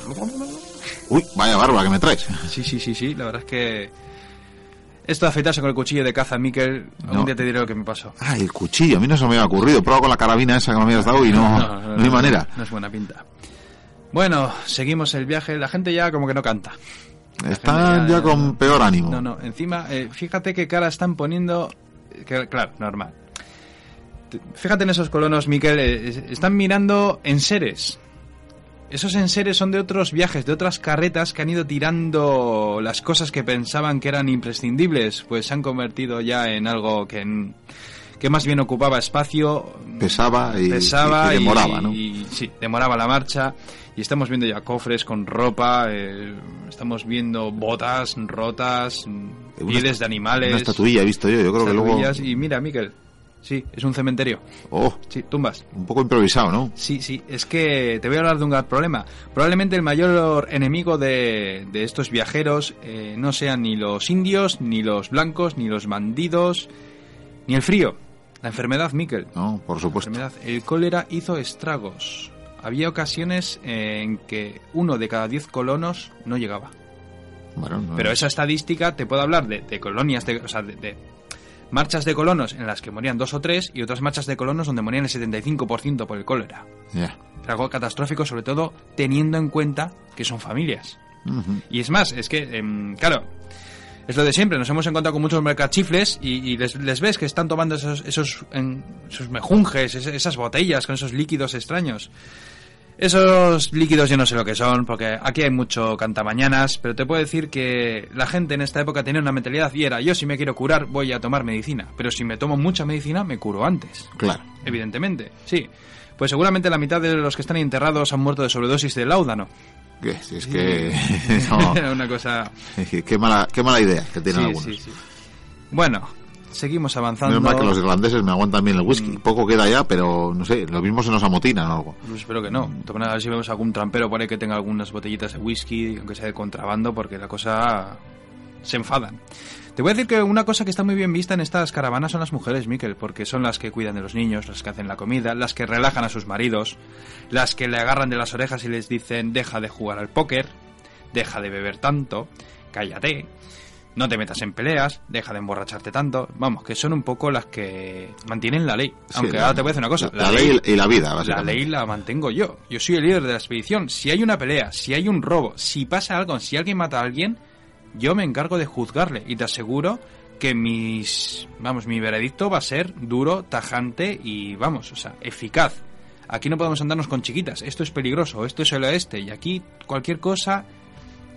Uy, vaya barba que me traes. Sí, sí, sí, sí, la verdad es que... Esto de afeitarse con el cuchillo de caza, Miquel, algún No. día te diré lo que me pasó. Ah, el cuchillo. A mí no se me había ocurrido. Prueba con la carabina esa que me habías dado y no, no, hay manera. No es buena pinta. Bueno, seguimos el viaje. La gente ya como que no canta. Están ya- ya con peor ánimo. No, no, encima, eh, fíjate qué cara están poniendo. que, claro, normal. Te- Fíjate en esos colonos, Miquel, eh, es- están mirando enseres. Esos enseres son de otros viajes, de otras carretas que han ido tirando las cosas que pensaban que eran imprescindibles, pues se han convertido ya en algo que, en- que más bien ocupaba espacio, Pesaba y, pesaba y- y demoraba, ¿no? y- sí, demoraba la marcha. Y estamos viendo ya cofres con ropa, eh, estamos viendo botas rotas, Una pieles de animales. Una estatuilla he visto yo. Yo creo que luego... Y mira, Miquel, sí, es un cementerio. Oh, Sí, tumbas. un poco improvisado, ¿no? Sí, sí, es que te voy a hablar de un gran problema. Probablemente el mayor enemigo de, de estos viajeros eh, no sean ni los indios, ni los blancos, ni los bandidos, ni el frío. La enfermedad, Miquel. No, por supuesto. enfermedad. El cólera hizo estragos. Había ocasiones en que uno de cada diez colonos no llegaba. Bueno, no- Pero esa estadística te puedo hablar de, de colonias, de, o sea, de, de marchas de colonos en las que morían dos o tres y otras marchas de colonos donde morían el 75% por el cólera. Es algo catastrófico, sobre todo teniendo en cuenta que son familias. Y es más, es que, em, claro, es lo de siempre. Nos hemos encontrado con muchos mercachifles y, y les, les ves que están tomando esos, esos, en- esos mejunjes, es- esas botellas con esos líquidos extraños. Esos líquidos yo no sé lo que son, porque aquí hay mucho cantamañanas, pero te puedo decir que la gente en esta época tenía una mentalidad y era, yo si me quiero curar voy a tomar medicina, pero si me tomo mucha medicina me curo antes. Claro. Evidentemente, sí. Pues seguramente la mitad de los que están enterrados han muerto de sobredosis de láudano. Si es que... no, una cosa... qué, mala, qué mala idea que tienen Sí, algunos. sí, sí. Bueno, seguimos avanzando. Menos mal que los irlandeses me aguantan bien el whisky. Mm. Poco queda ya, pero no sé, lo mismo se nos amotinan o algo. Pues espero que no. Maneras, a ver si vemos algún trampero por ahí que tenga algunas botellitas de whisky, aunque sea de contrabando, porque la cosa se enfadan. Te voy a decir que una cosa que está muy bien vista en estas caravanas son las mujeres, Miquel, porque son las que cuidan de los niños, las que hacen la comida, las que relajan a sus maridos, las que le agarran de las orejas y les dicen deja de jugar al póker, deja de beber tanto, cállate, no te metas en peleas, deja de emborracharte tanto. Vamos, que son un poco las que mantienen la ley. Sí, Aunque la- ahora te voy a decir una cosa. La, ley y la vida, La ley la mantengo yo. Yo soy el líder de la expedición. Si hay una pelea, si hay un robo, si pasa algo, si alguien mata a alguien, yo me encargo de juzgarle y te aseguro que mis, vamos, mi veredicto va a ser duro, tajante y vamos, o sea, eficaz. Aquí no podemos andarnos con chiquitas. Esto es peligroso, esto es el oeste y aquí cualquier cosa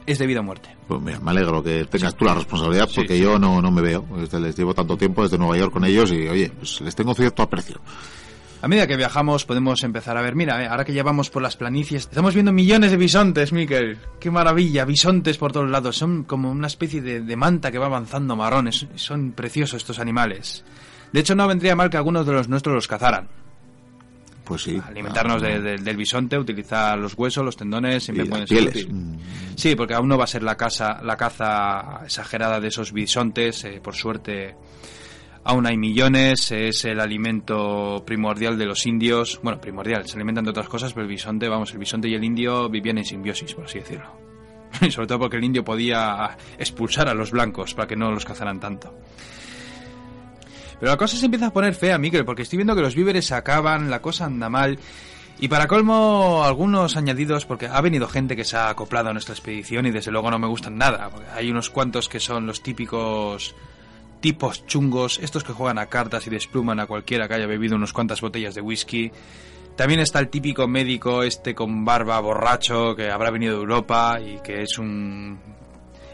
es de vida o muerte. Pues mira, me alegro que tengas tú la responsabilidad porque sí. yo no, no me veo. Les llevo tanto tiempo desde Nueva York con ellos y, oye, pues les tengo cierto aprecio. A medida que viajamos podemos empezar a ver, mira, eh, ahora que ya vamos por las planicies, estamos viendo millones de bisontes, Miquel. Qué maravilla, bisontes por todos lados. Son como una especie de, de manta que va avanzando marrones. Son preciosos estos animales. De hecho, no vendría mal que algunos de los nuestros los cazaran. Pues sí. Alimentarnos Ah, de- de- del bisonte, utilizar los huesos, los tendones, siempre pueden ser pieles. Mm, Sí, porque aún no va a ser la, casa, la caza exagerada de esos bisontes. eh, por suerte, aún hay millones. Es el alimento primordial de los indios. Bueno, primordial, se alimentan de otras cosas, pero el bisonte, vamos, el bisonte y el indio vivían en simbiosis, por así decirlo. Y sobre todo porque el indio podía expulsar a los blancos para que no los cazaran tanto. Pero la cosa se empieza a poner fea, Miguel, porque estoy viendo que los víveres se acaban, la cosa anda mal. Y para colmo, algunos añadidos, porque ha venido gente que se ha acoplado a nuestra expedición y desde luego no me gustan nada. hay unos cuantos que son los típicos tipos chungos, estos que juegan a cartas y despluman a cualquiera que haya bebido unas cuantas botellas de whisky. También está el típico médico este con barba borracho que habrá venido de Europa y que es un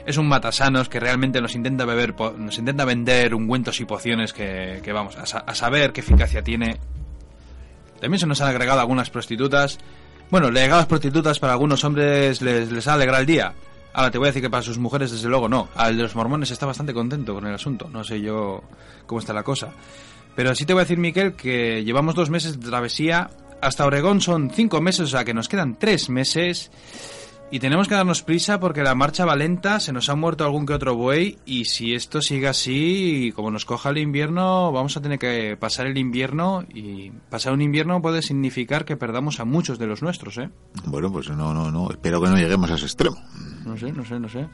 es un matasanos que realmente nos intenta beber nos intenta vender ungüentos y pociones que, vamos a, a, saber qué eficacia tiene. También se nos han agregado algunas prostitutas. Bueno, legadas prostitutas para algunos hombres les, les alegra el día. Ahora te voy a decir que para sus mujeres desde luego no. Al de los mormones está bastante contento con el asunto. No sé yo cómo está la cosa. Pero sí te voy a decir, Miquel, que llevamos dos meses de travesía hasta Oregón son cinco meses, o sea que nos quedan tres meses. Y tenemos que darnos prisa porque la marcha va lenta, se nos ha muerto algún que otro buey y si esto sigue así, como nos coja el invierno, vamos a tener que pasar el invierno y pasar un invierno puede significar que perdamos a muchos de los nuestros, ¿eh? Bueno, pues no, no, no, espero que no lleguemos a ese extremo. No sé, no sé, no sé.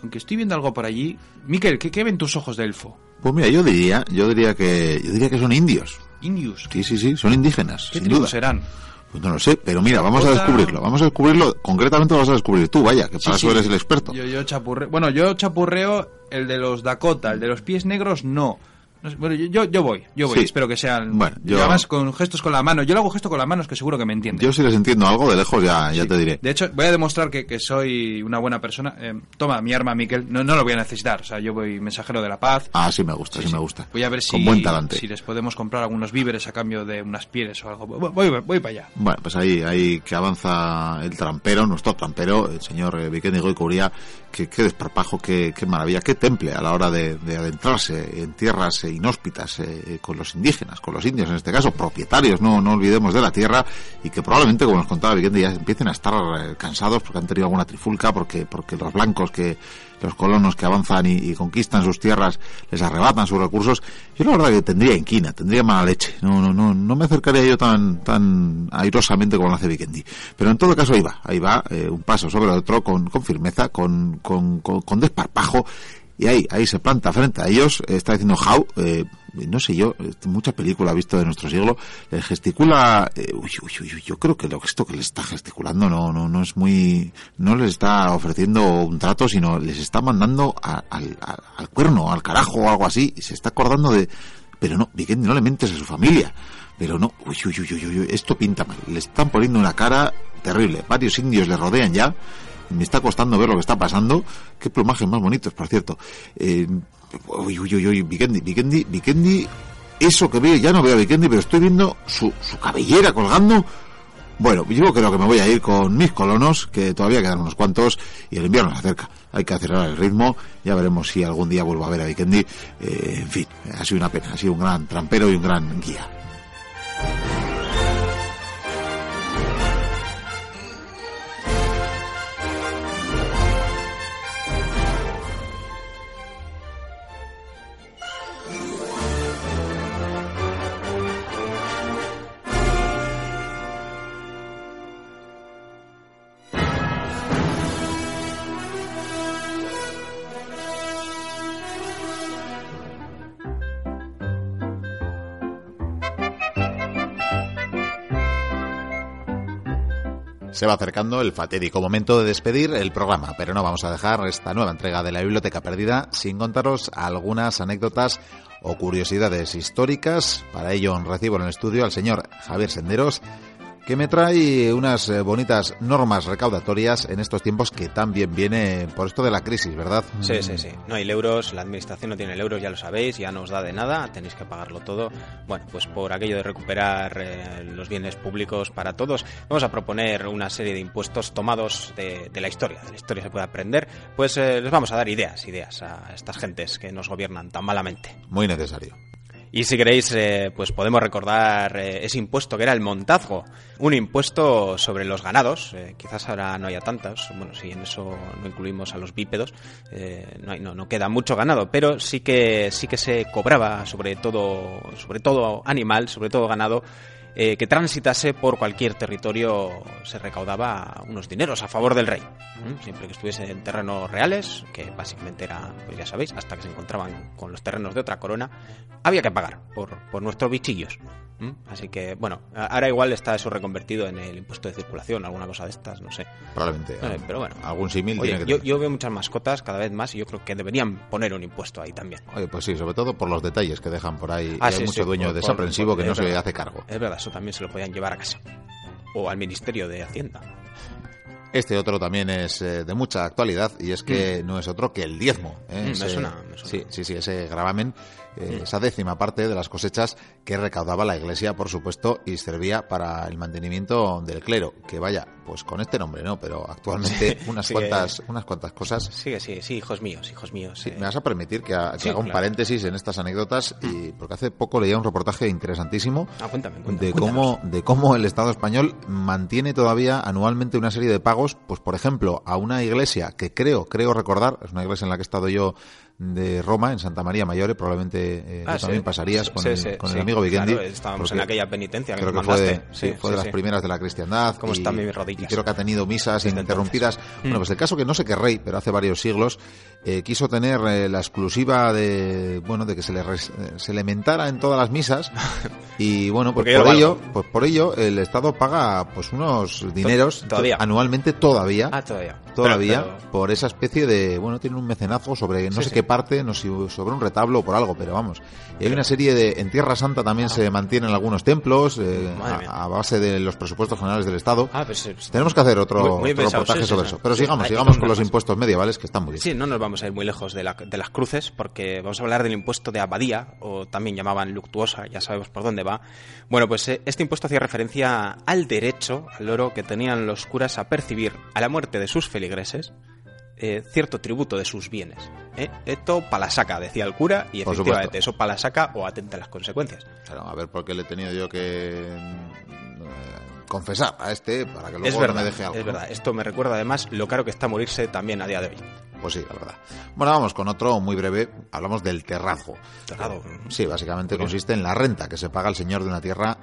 Aunque estoy viendo algo por allí. Miquel, ¿qué, qué ven tus ojos de elfo? Pues mira, yo diría, yo diría que, yo diría que son indios. Indios. Sí, sí, sí, son indígenas. ¿Qué sin duda. serán? Pues no lo sé, pero mira, vamos a descubrirlo, vamos a descubrirlo, concretamente lo vas a descubrir tú, vaya, que para sí. eso eres el experto. Yo, yo chapurreo. Bueno, yo chapurreo el de los Dakota, el de los pies negros no. No sé, Bueno, yo, yo, voy, yo voy, Sí. espero que sean. Bueno, yo- además con gestos con la mano. Yo le hago gesto con la mano, es que seguro que me entienden. Yo si les entiendo algo de lejos ya, ya te diré. De hecho, voy a demostrar que, que soy una buena persona. Eh, toma, mi arma, Miquel. No, no lo voy a necesitar. O sea, yo voy mensajero de la paz. Ah, sí me gusta, sí, me gusta. Voy a ver si, Con buen talante. si les podemos comprar algunos víveres a cambio de unas pieles o algo. Voy, voy, voy para allá. Bueno, pues ahí, ahí que avanza el trampero, nuestro trampero, el señor eh, Vikendi Que qué desparpajo, qué, qué maravilla, qué temple a la hora de, de adentrarse en tierras eh, inhóspitas eh, con los indígenas, con los indios en este caso, propietarios, no, no olvidemos de la tierra, y que probablemente, como nos contaba Vikendi, ya empiecen a estar eh, cansados porque han tenido alguna trifulca, porque, porque los blancos que, los colonos que avanzan y, conquistan sus tierras les arrebatan sus recursos. Yo la verdad que tendría inquina, tendría mala leche. No, no, no, no me acercaría yo tan, tan airosamente como lo hace Vikendi. Pero en todo caso ahí va, ahí va, eh, un paso sobre otro, con, con firmeza, con, con, con, desparpajo. Y ahí, ahí se planta frente a ellos, está diciendo How, eh, no sé yo, eh, mucha película visto de nuestro siglo, le gesticula, eh, uy, uy, uy, yo creo que lo, esto que le está gesticulando no, no, no es muy, no les está ofreciendo un trato, sino les está mandando al, al- cuerno, al carajo o algo así, y se está acordando de, pero no, Vikendi, no le mentes a su familia, pero no, uy, uy, uy, uy, uy, esto pinta mal, le están poniendo una cara terrible, varios indios le rodean ya, me está costando ver lo que está pasando. Qué plumajes más bonitos, por cierto. Eh, uy, uy, uy, uy, Vikendi, Vikendi, Vikendi. Eso que veo, ya no veo a Vikendi, pero estoy viendo su, su cabellera colgando. Bueno, yo creo que me voy a ir con mis colonos, que todavía quedan unos cuantos, y el invierno se acerca. Hay que acelerar el ritmo, ya veremos si algún día vuelvo a ver a Vikendi. Eh, en fin, ha sido una pena, ha sido un gran trampero y un gran guía. Se va acercando el fatídico momento de despedir el programa, pero no vamos a dejar esta nueva entrega de la Biblioteca Perdida sin contaros algunas anécdotas o curiosidades históricas. Para ello recibo en el estudio al señor Javier Senderos, que me trae unas eh, bonitas normas recaudatorias en estos tiempos que también viene por esto de la crisis, ¿verdad? Sí, sí, sí. No hay euros, la administración no tiene el euros, ya lo sabéis, ya no os da de nada, tenéis que pagarlo todo. Bueno, pues por aquello de recuperar eh, los bienes públicos para todos, vamos a proponer una serie de impuestos tomados de, de la historia. De la historia se puede aprender, pues eh, les vamos a dar ideas, ideas a estas gentes que nos gobiernan tan malamente. Muy necesario. Y si queréis, eh, pues podemos recordar eh, ese impuesto que era el montazgo, un impuesto sobre los ganados. eh, quizás ahora no haya tantos, bueno, si en eso no incluimos a los bípedos, no, hay- no, no queda mucho ganado, pero sí que sí que se cobraba sobre todo, sobre todo animal, sobre todo ganado. Eh, que transitase por cualquier territorio se recaudaba unos dineros a favor del rey, siempre que estuviese en terrenos reales, que básicamente era, pues ya sabéis, hasta que se encontraban con los terrenos de otra corona, había que pagar por, por nuestros bichillos. ¿Mm? Así que, bueno, ahora igual está eso reconvertido en el impuesto de circulación, alguna cosa de estas, no sé. Probablemente. Eh, pero bueno. Algún símil Oye, tiene que yo, tener. yo veo muchas mascotas cada vez más y yo creo que deberían poner un impuesto ahí también. Oye, pues sí, sobre todo por los detalles que dejan por ahí. Ah, y hay mucho sí, dueño por- desaprensivo por- que no se hace cargo. Es verdad, eso también se lo podían llevar a casa. O al Ministerio de Hacienda. Este otro también es eh, de mucha actualidad y es que no es otro que el diezmo. ¿eh? Mm, me Ese- suena, me suena. Sí, sí, sí, ese gravamen, eh, esa décima parte de las cosechas que recaudaba la Iglesia, por supuesto, y servía para el mantenimiento del clero. Que vaya, pues con este nombre no, pero actualmente unas sí, cuantas, unas cuantas cosas. Sigue, sí, sí, hijos míos, hijos míos. Sí, eh. me vas a permitir que, ha- que Sí, haga un claro. paréntesis en estas anécdotas y porque hace poco leía un reportaje interesantísimo Ah, cuéntame, cuéntame. de cuéntanos. cómo, de cómo el Estado español mantiene todavía anualmente una serie de pagos, pues por ejemplo, a una iglesia que creo, creo recordar, es una iglesia en la que he estado yo de Roma, en Santa María Mayore, probablemente eh, Ah, tú también sí. pasarías con, Sí, el, sí, con sí, el amigo Vikendi. claro, estábamos en aquella penitencia creo que fue de, fue de las primeras de la cristiandad. ¿Cómo y- están mis rodillas? Y creo que ha tenido misas Desde interrumpidas. entonces. Bueno, pues el caso que no sé qué rey, pero hace varios siglos, eh, quiso tener eh, la exclusiva de, bueno, de que se le, res- eh, se le mentara en todas las misas. Y bueno, pues por lo ello, valgo. pues por ello el Estado paga pues unos dineros todavía. anualmente todavía. Ah, todavía. todavía Pero- pero- por esa especie de bueno tiene un mecenazgo sobre no Sí, sé sí. qué parte no sé sobre un retablo o por algo pero vamos. Y hay una serie de en Tierra Santa también se mantienen algunos templos eh, a, a base de los presupuestos generales del Estado. Ah, pues, tenemos que hacer otro, Muy- muy otro reportaje sí, sobre eso. Pero sigamos sigamos con los impuestos medievales que están muy bien. Sí, no nos vamos a ir muy lejos de, la- de las cruces porque vamos a hablar del impuesto de abadía, o también llamaban luctuosa, ya sabemos por dónde va. Bueno, pues eh, este impuesto hacía referencia al derecho, al oro que tenían los curas a percibir a la muerte de sus feligreses eh, cierto tributo de sus bienes. ¿eh? Esto palasaca, decía el cura, y efectivamente eso palasaca o atenta a las consecuencias. Claro, a ver por qué le he tenido yo que eh, confesar a este para que luego es no verdad, me deje algo es verdad. Esto me recuerda además lo caro que está morirse también a día de hoy. Pues sí la verdad bueno vamos con otro muy breve hablamos del terrazgo Terrado. Sí, básicamente Curioso. consiste en la renta que se paga al señor de una tierra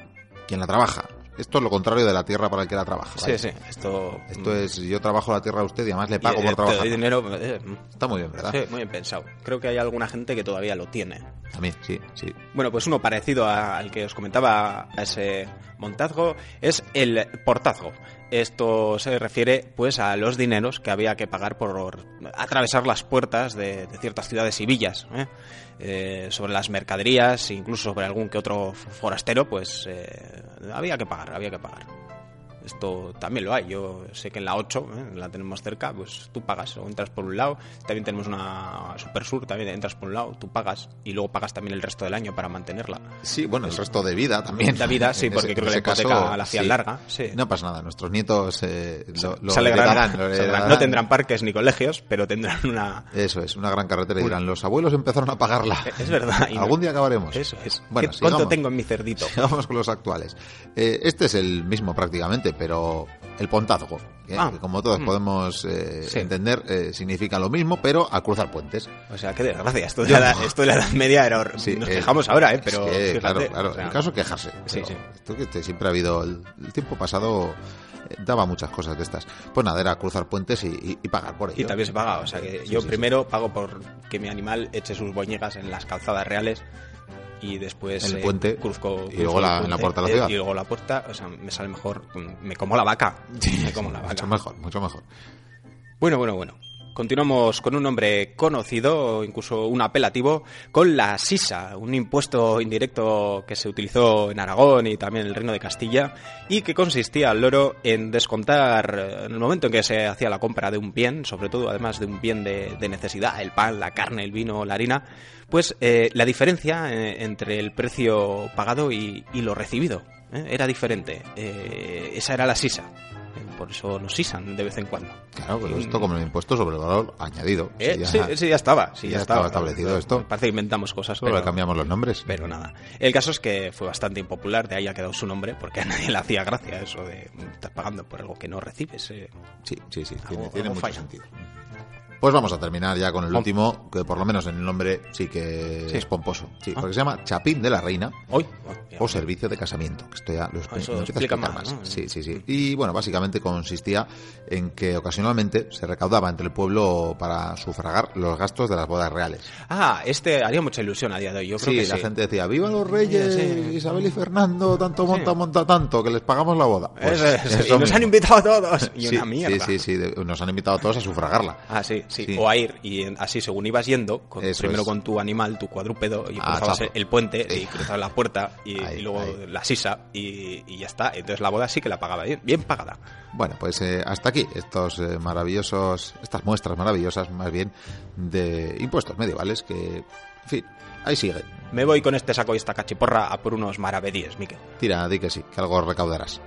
quien la trabaja. Esto es lo contrario de la tierra para el que la trabaja. Sí, ¿vale? sí, esto... Esto es, yo trabajo la tierra a usted y además le pago y- por te trabajar. dinero... eh, Está muy bien, ¿verdad? Sí, muy bien pensado. Creo que hay alguna gente que todavía lo tiene. También, sí, sí. Bueno, pues uno parecido a- al que os comentaba, a ese montazgo, es el portazgo. Esto se refiere pues a los dineros que había que pagar por atravesar las puertas de, ciertas ciudades y villas. ¿eh? Eh, sobre las mercaderías, incluso sobre algún que otro forastero, pues eh, había que pagar, había que pagar. Esto también lo hay. Yo sé que en la 8, ¿eh? la tenemos cerca, pues tú pagas o entras por un lado. También tenemos una Super Sur, también entras por un lado, tú pagas y luego pagas también el resto del año para mantenerla. Sí, bueno, el resto de vida también. De vida, sí, En porque ese- creo que la hipoteca caso, la hacían sí. larga. Sí. No pasa nada, nuestros nietos eh, lo, lo alegrarán, alegrarán. No tendrán parques ni colegios, pero tendrán una... Eso es, una gran carretera y dirán, los abuelos empezaron a pagarla. Es verdad. y no- Algún día acabaremos. Eso es. Bueno, ¿Qué- ¿Cuánto sigamos. tengo en mi cerdito? Vamos con los actuales. Eh, este es el mismo prácticamente, pero el pontazgo, ¿eh? Ah. que como todos Mm. podemos eh, Sí. entender, eh, significa lo mismo, pero a cruzar puentes. O sea, qué desgracia. Esto de, la, no. esto de la Edad Media era Sí, Nos eh, quejamos ahora, ¿eh? es Pero que, fíjate, claro, claro. o sea, el caso es quejarse. Sí. Esto que te- siempre ha habido, el, el tiempo pasado eh, daba muchas cosas de estas. Pues nada, era cruzar puentes y, y- y pagar por ello. Y también se paga, o sea que yo primero pago por que mi animal eche sus boñegas en las calzadas reales y después el eh, puente, cruzco, y cruzo luego la- en la puerta de la eh, ciudad. y luego la puerta, o sea, me sale mejor, mm, me como la vaca, me como la vaca. Mucho mejor, mucho mejor. Bueno, bueno, bueno. Continuamos con un nombre conocido, incluso un apelativo, con la sisa, un impuesto indirecto que se utilizó en Aragón y también en el Reino de Castilla, y que consistía al loro en descontar, en el momento en que se hacía la compra de un bien, sobre todo además de un bien de, necesidad, el pan, la carne, el vino, la harina, pues eh, la diferencia eh, entre el precio pagado y, lo recibido ¿eh? era diferente. Esa era la sisa. Por eso nos sisan de vez en cuando. Claro, pero esto como el impuesto sobre el valor añadido. Eh, Sí, ya- sí, sí, ya estaba. Sí, ya ya, estaba establecido esto. Parece que inventamos cosas, Solo pero, le cambiamos los nombres. pero nada. El caso es que fue bastante impopular, de ahí ha quedado su nombre, porque a nadie le hacía gracia eso de estar pagando por algo que no recibes. eh. Sí, sí, sí, tiene, Algo- tiene mucho falla. sentido. Pues vamos a terminar ya con el último, que por lo menos en el nombre sí que Sí. es pomposo. Sí, Ah. porque se llama Chapín de la Reina Hoy. o servicio de casamiento. que Esto ya lo, expli- Eso lo explica más, más. ¿no? Sí, sí, sí. Y bueno, básicamente consistía en que ocasionalmente se recaudaba entre el pueblo para sufragar los gastos de las bodas reales. Ah, este haría mucha ilusión a día de hoy. Yo creo Sí, que la sí. gente decía, viva los reyes. Isabel y Fernando, tanto monta, monta tanto, que les pagamos la boda. Pues Eso es, eso y nos han invitado a todos. Y una mierda. Sí, sí, sí, nos han invitado a todos a sufragarla. Ah, sí, sí, Sí. O a ir. Y así, según ibas yendo, con- primero es. con tu animal, tu cuadrúpedo, y Ah, cruzabas chapo. el puente, Sí. y cruzabas la puerta, y, Ahí, y luego ahí. la sisa, y, y ya está. Entonces la boda sí que la pagaba bien, bien pagada. Bueno, pues eh, hasta aquí estos eh, maravillosos, estas muestras maravillosas, más bien, de impuestos medievales que, en fin, ahí sigue. Me voy con este saco y esta cachiporra a por unos maravedíes, Miquel. Tira, di que sí, que algo recaudarás.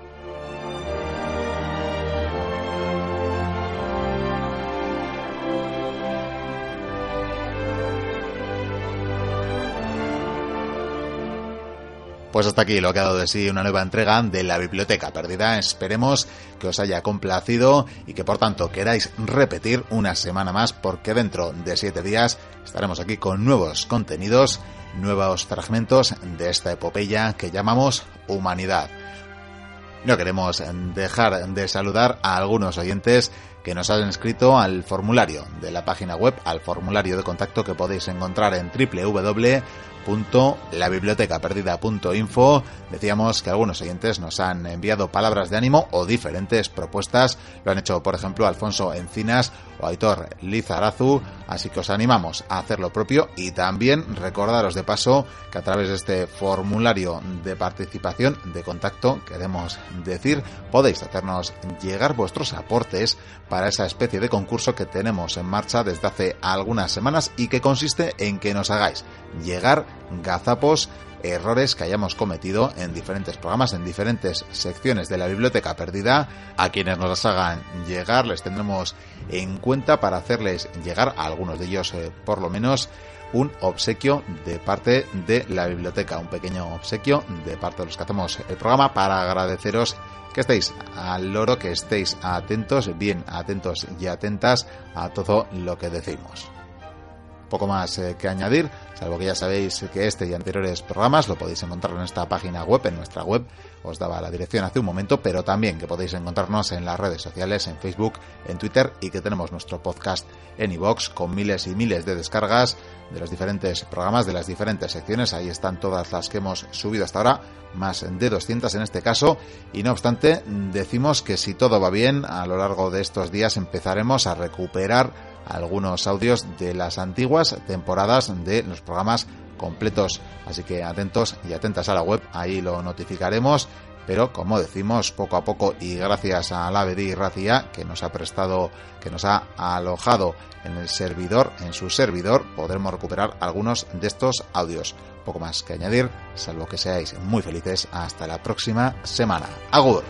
Pues hasta aquí lo ha dado de sí una nueva entrega de la Biblioteca Perdida. Esperemos que os haya complacido y que por tanto queráis repetir una semana más porque dentro de siete días estaremos aquí con nuevos contenidos, nuevos fragmentos de esta epopeya que llamamos Humanidad. No queremos dejar de saludar a algunos oyentes que nos han escrito al formulario de la página web, al formulario de contacto que podéis encontrar en www.labibliotecaperdida.info. Decíamos que algunos oyentes nos han enviado palabras de ánimo o diferentes propuestas. Lo han hecho, por ejemplo, Alfonso Encinas o Aitor Lizarazu, así que os animamos a hacer lo propio y también recordaros de paso que a través de este formulario de participación, de contacto, queremos decir, podéis hacernos llegar vuestros aportes para esa especie de concurso que tenemos en marcha desde hace algunas semanas y que consiste en que nos hagáis llegar gazapos errores que hayamos cometido en diferentes programas, en diferentes secciones de la biblioteca perdida. A quienes nos las hagan llegar les tendremos en cuenta para hacerles llegar a algunos de ellos, eh, por lo menos, un obsequio de parte de la biblioteca, un pequeño obsequio de parte de los que hacemos el programa para agradeceros que estéis al loro, que estéis atentos, bien atentos y atentas a todo lo que decimos poco más eh, que añadir, salvo que ya sabéis que este y anteriores programas lo podéis encontrar en esta página web, en nuestra web, os daba la dirección hace un momento, pero también que podéis encontrarnos en las redes sociales, en Facebook, en Twitter y que tenemos nuestro podcast en iVoox con miles y miles de descargas de los diferentes programas, de las diferentes secciones, ahí están todas las que hemos subido hasta ahora, más de 200 en este caso, y no obstante, decimos que si todo va bien, a lo largo de estos días empezaremos a recuperar algunos audios de las antiguas temporadas de los programas completos. Así que atentos y atentas a la web, ahí lo notificaremos. Pero como decimos, poco a poco y gracias a la BD Racia que nos ha prestado, que nos ha alojado en el servidor, en su servidor, podremos recuperar algunos de estos audios. Poco más que añadir, salvo que seáis muy felices. Hasta la próxima semana. Agur.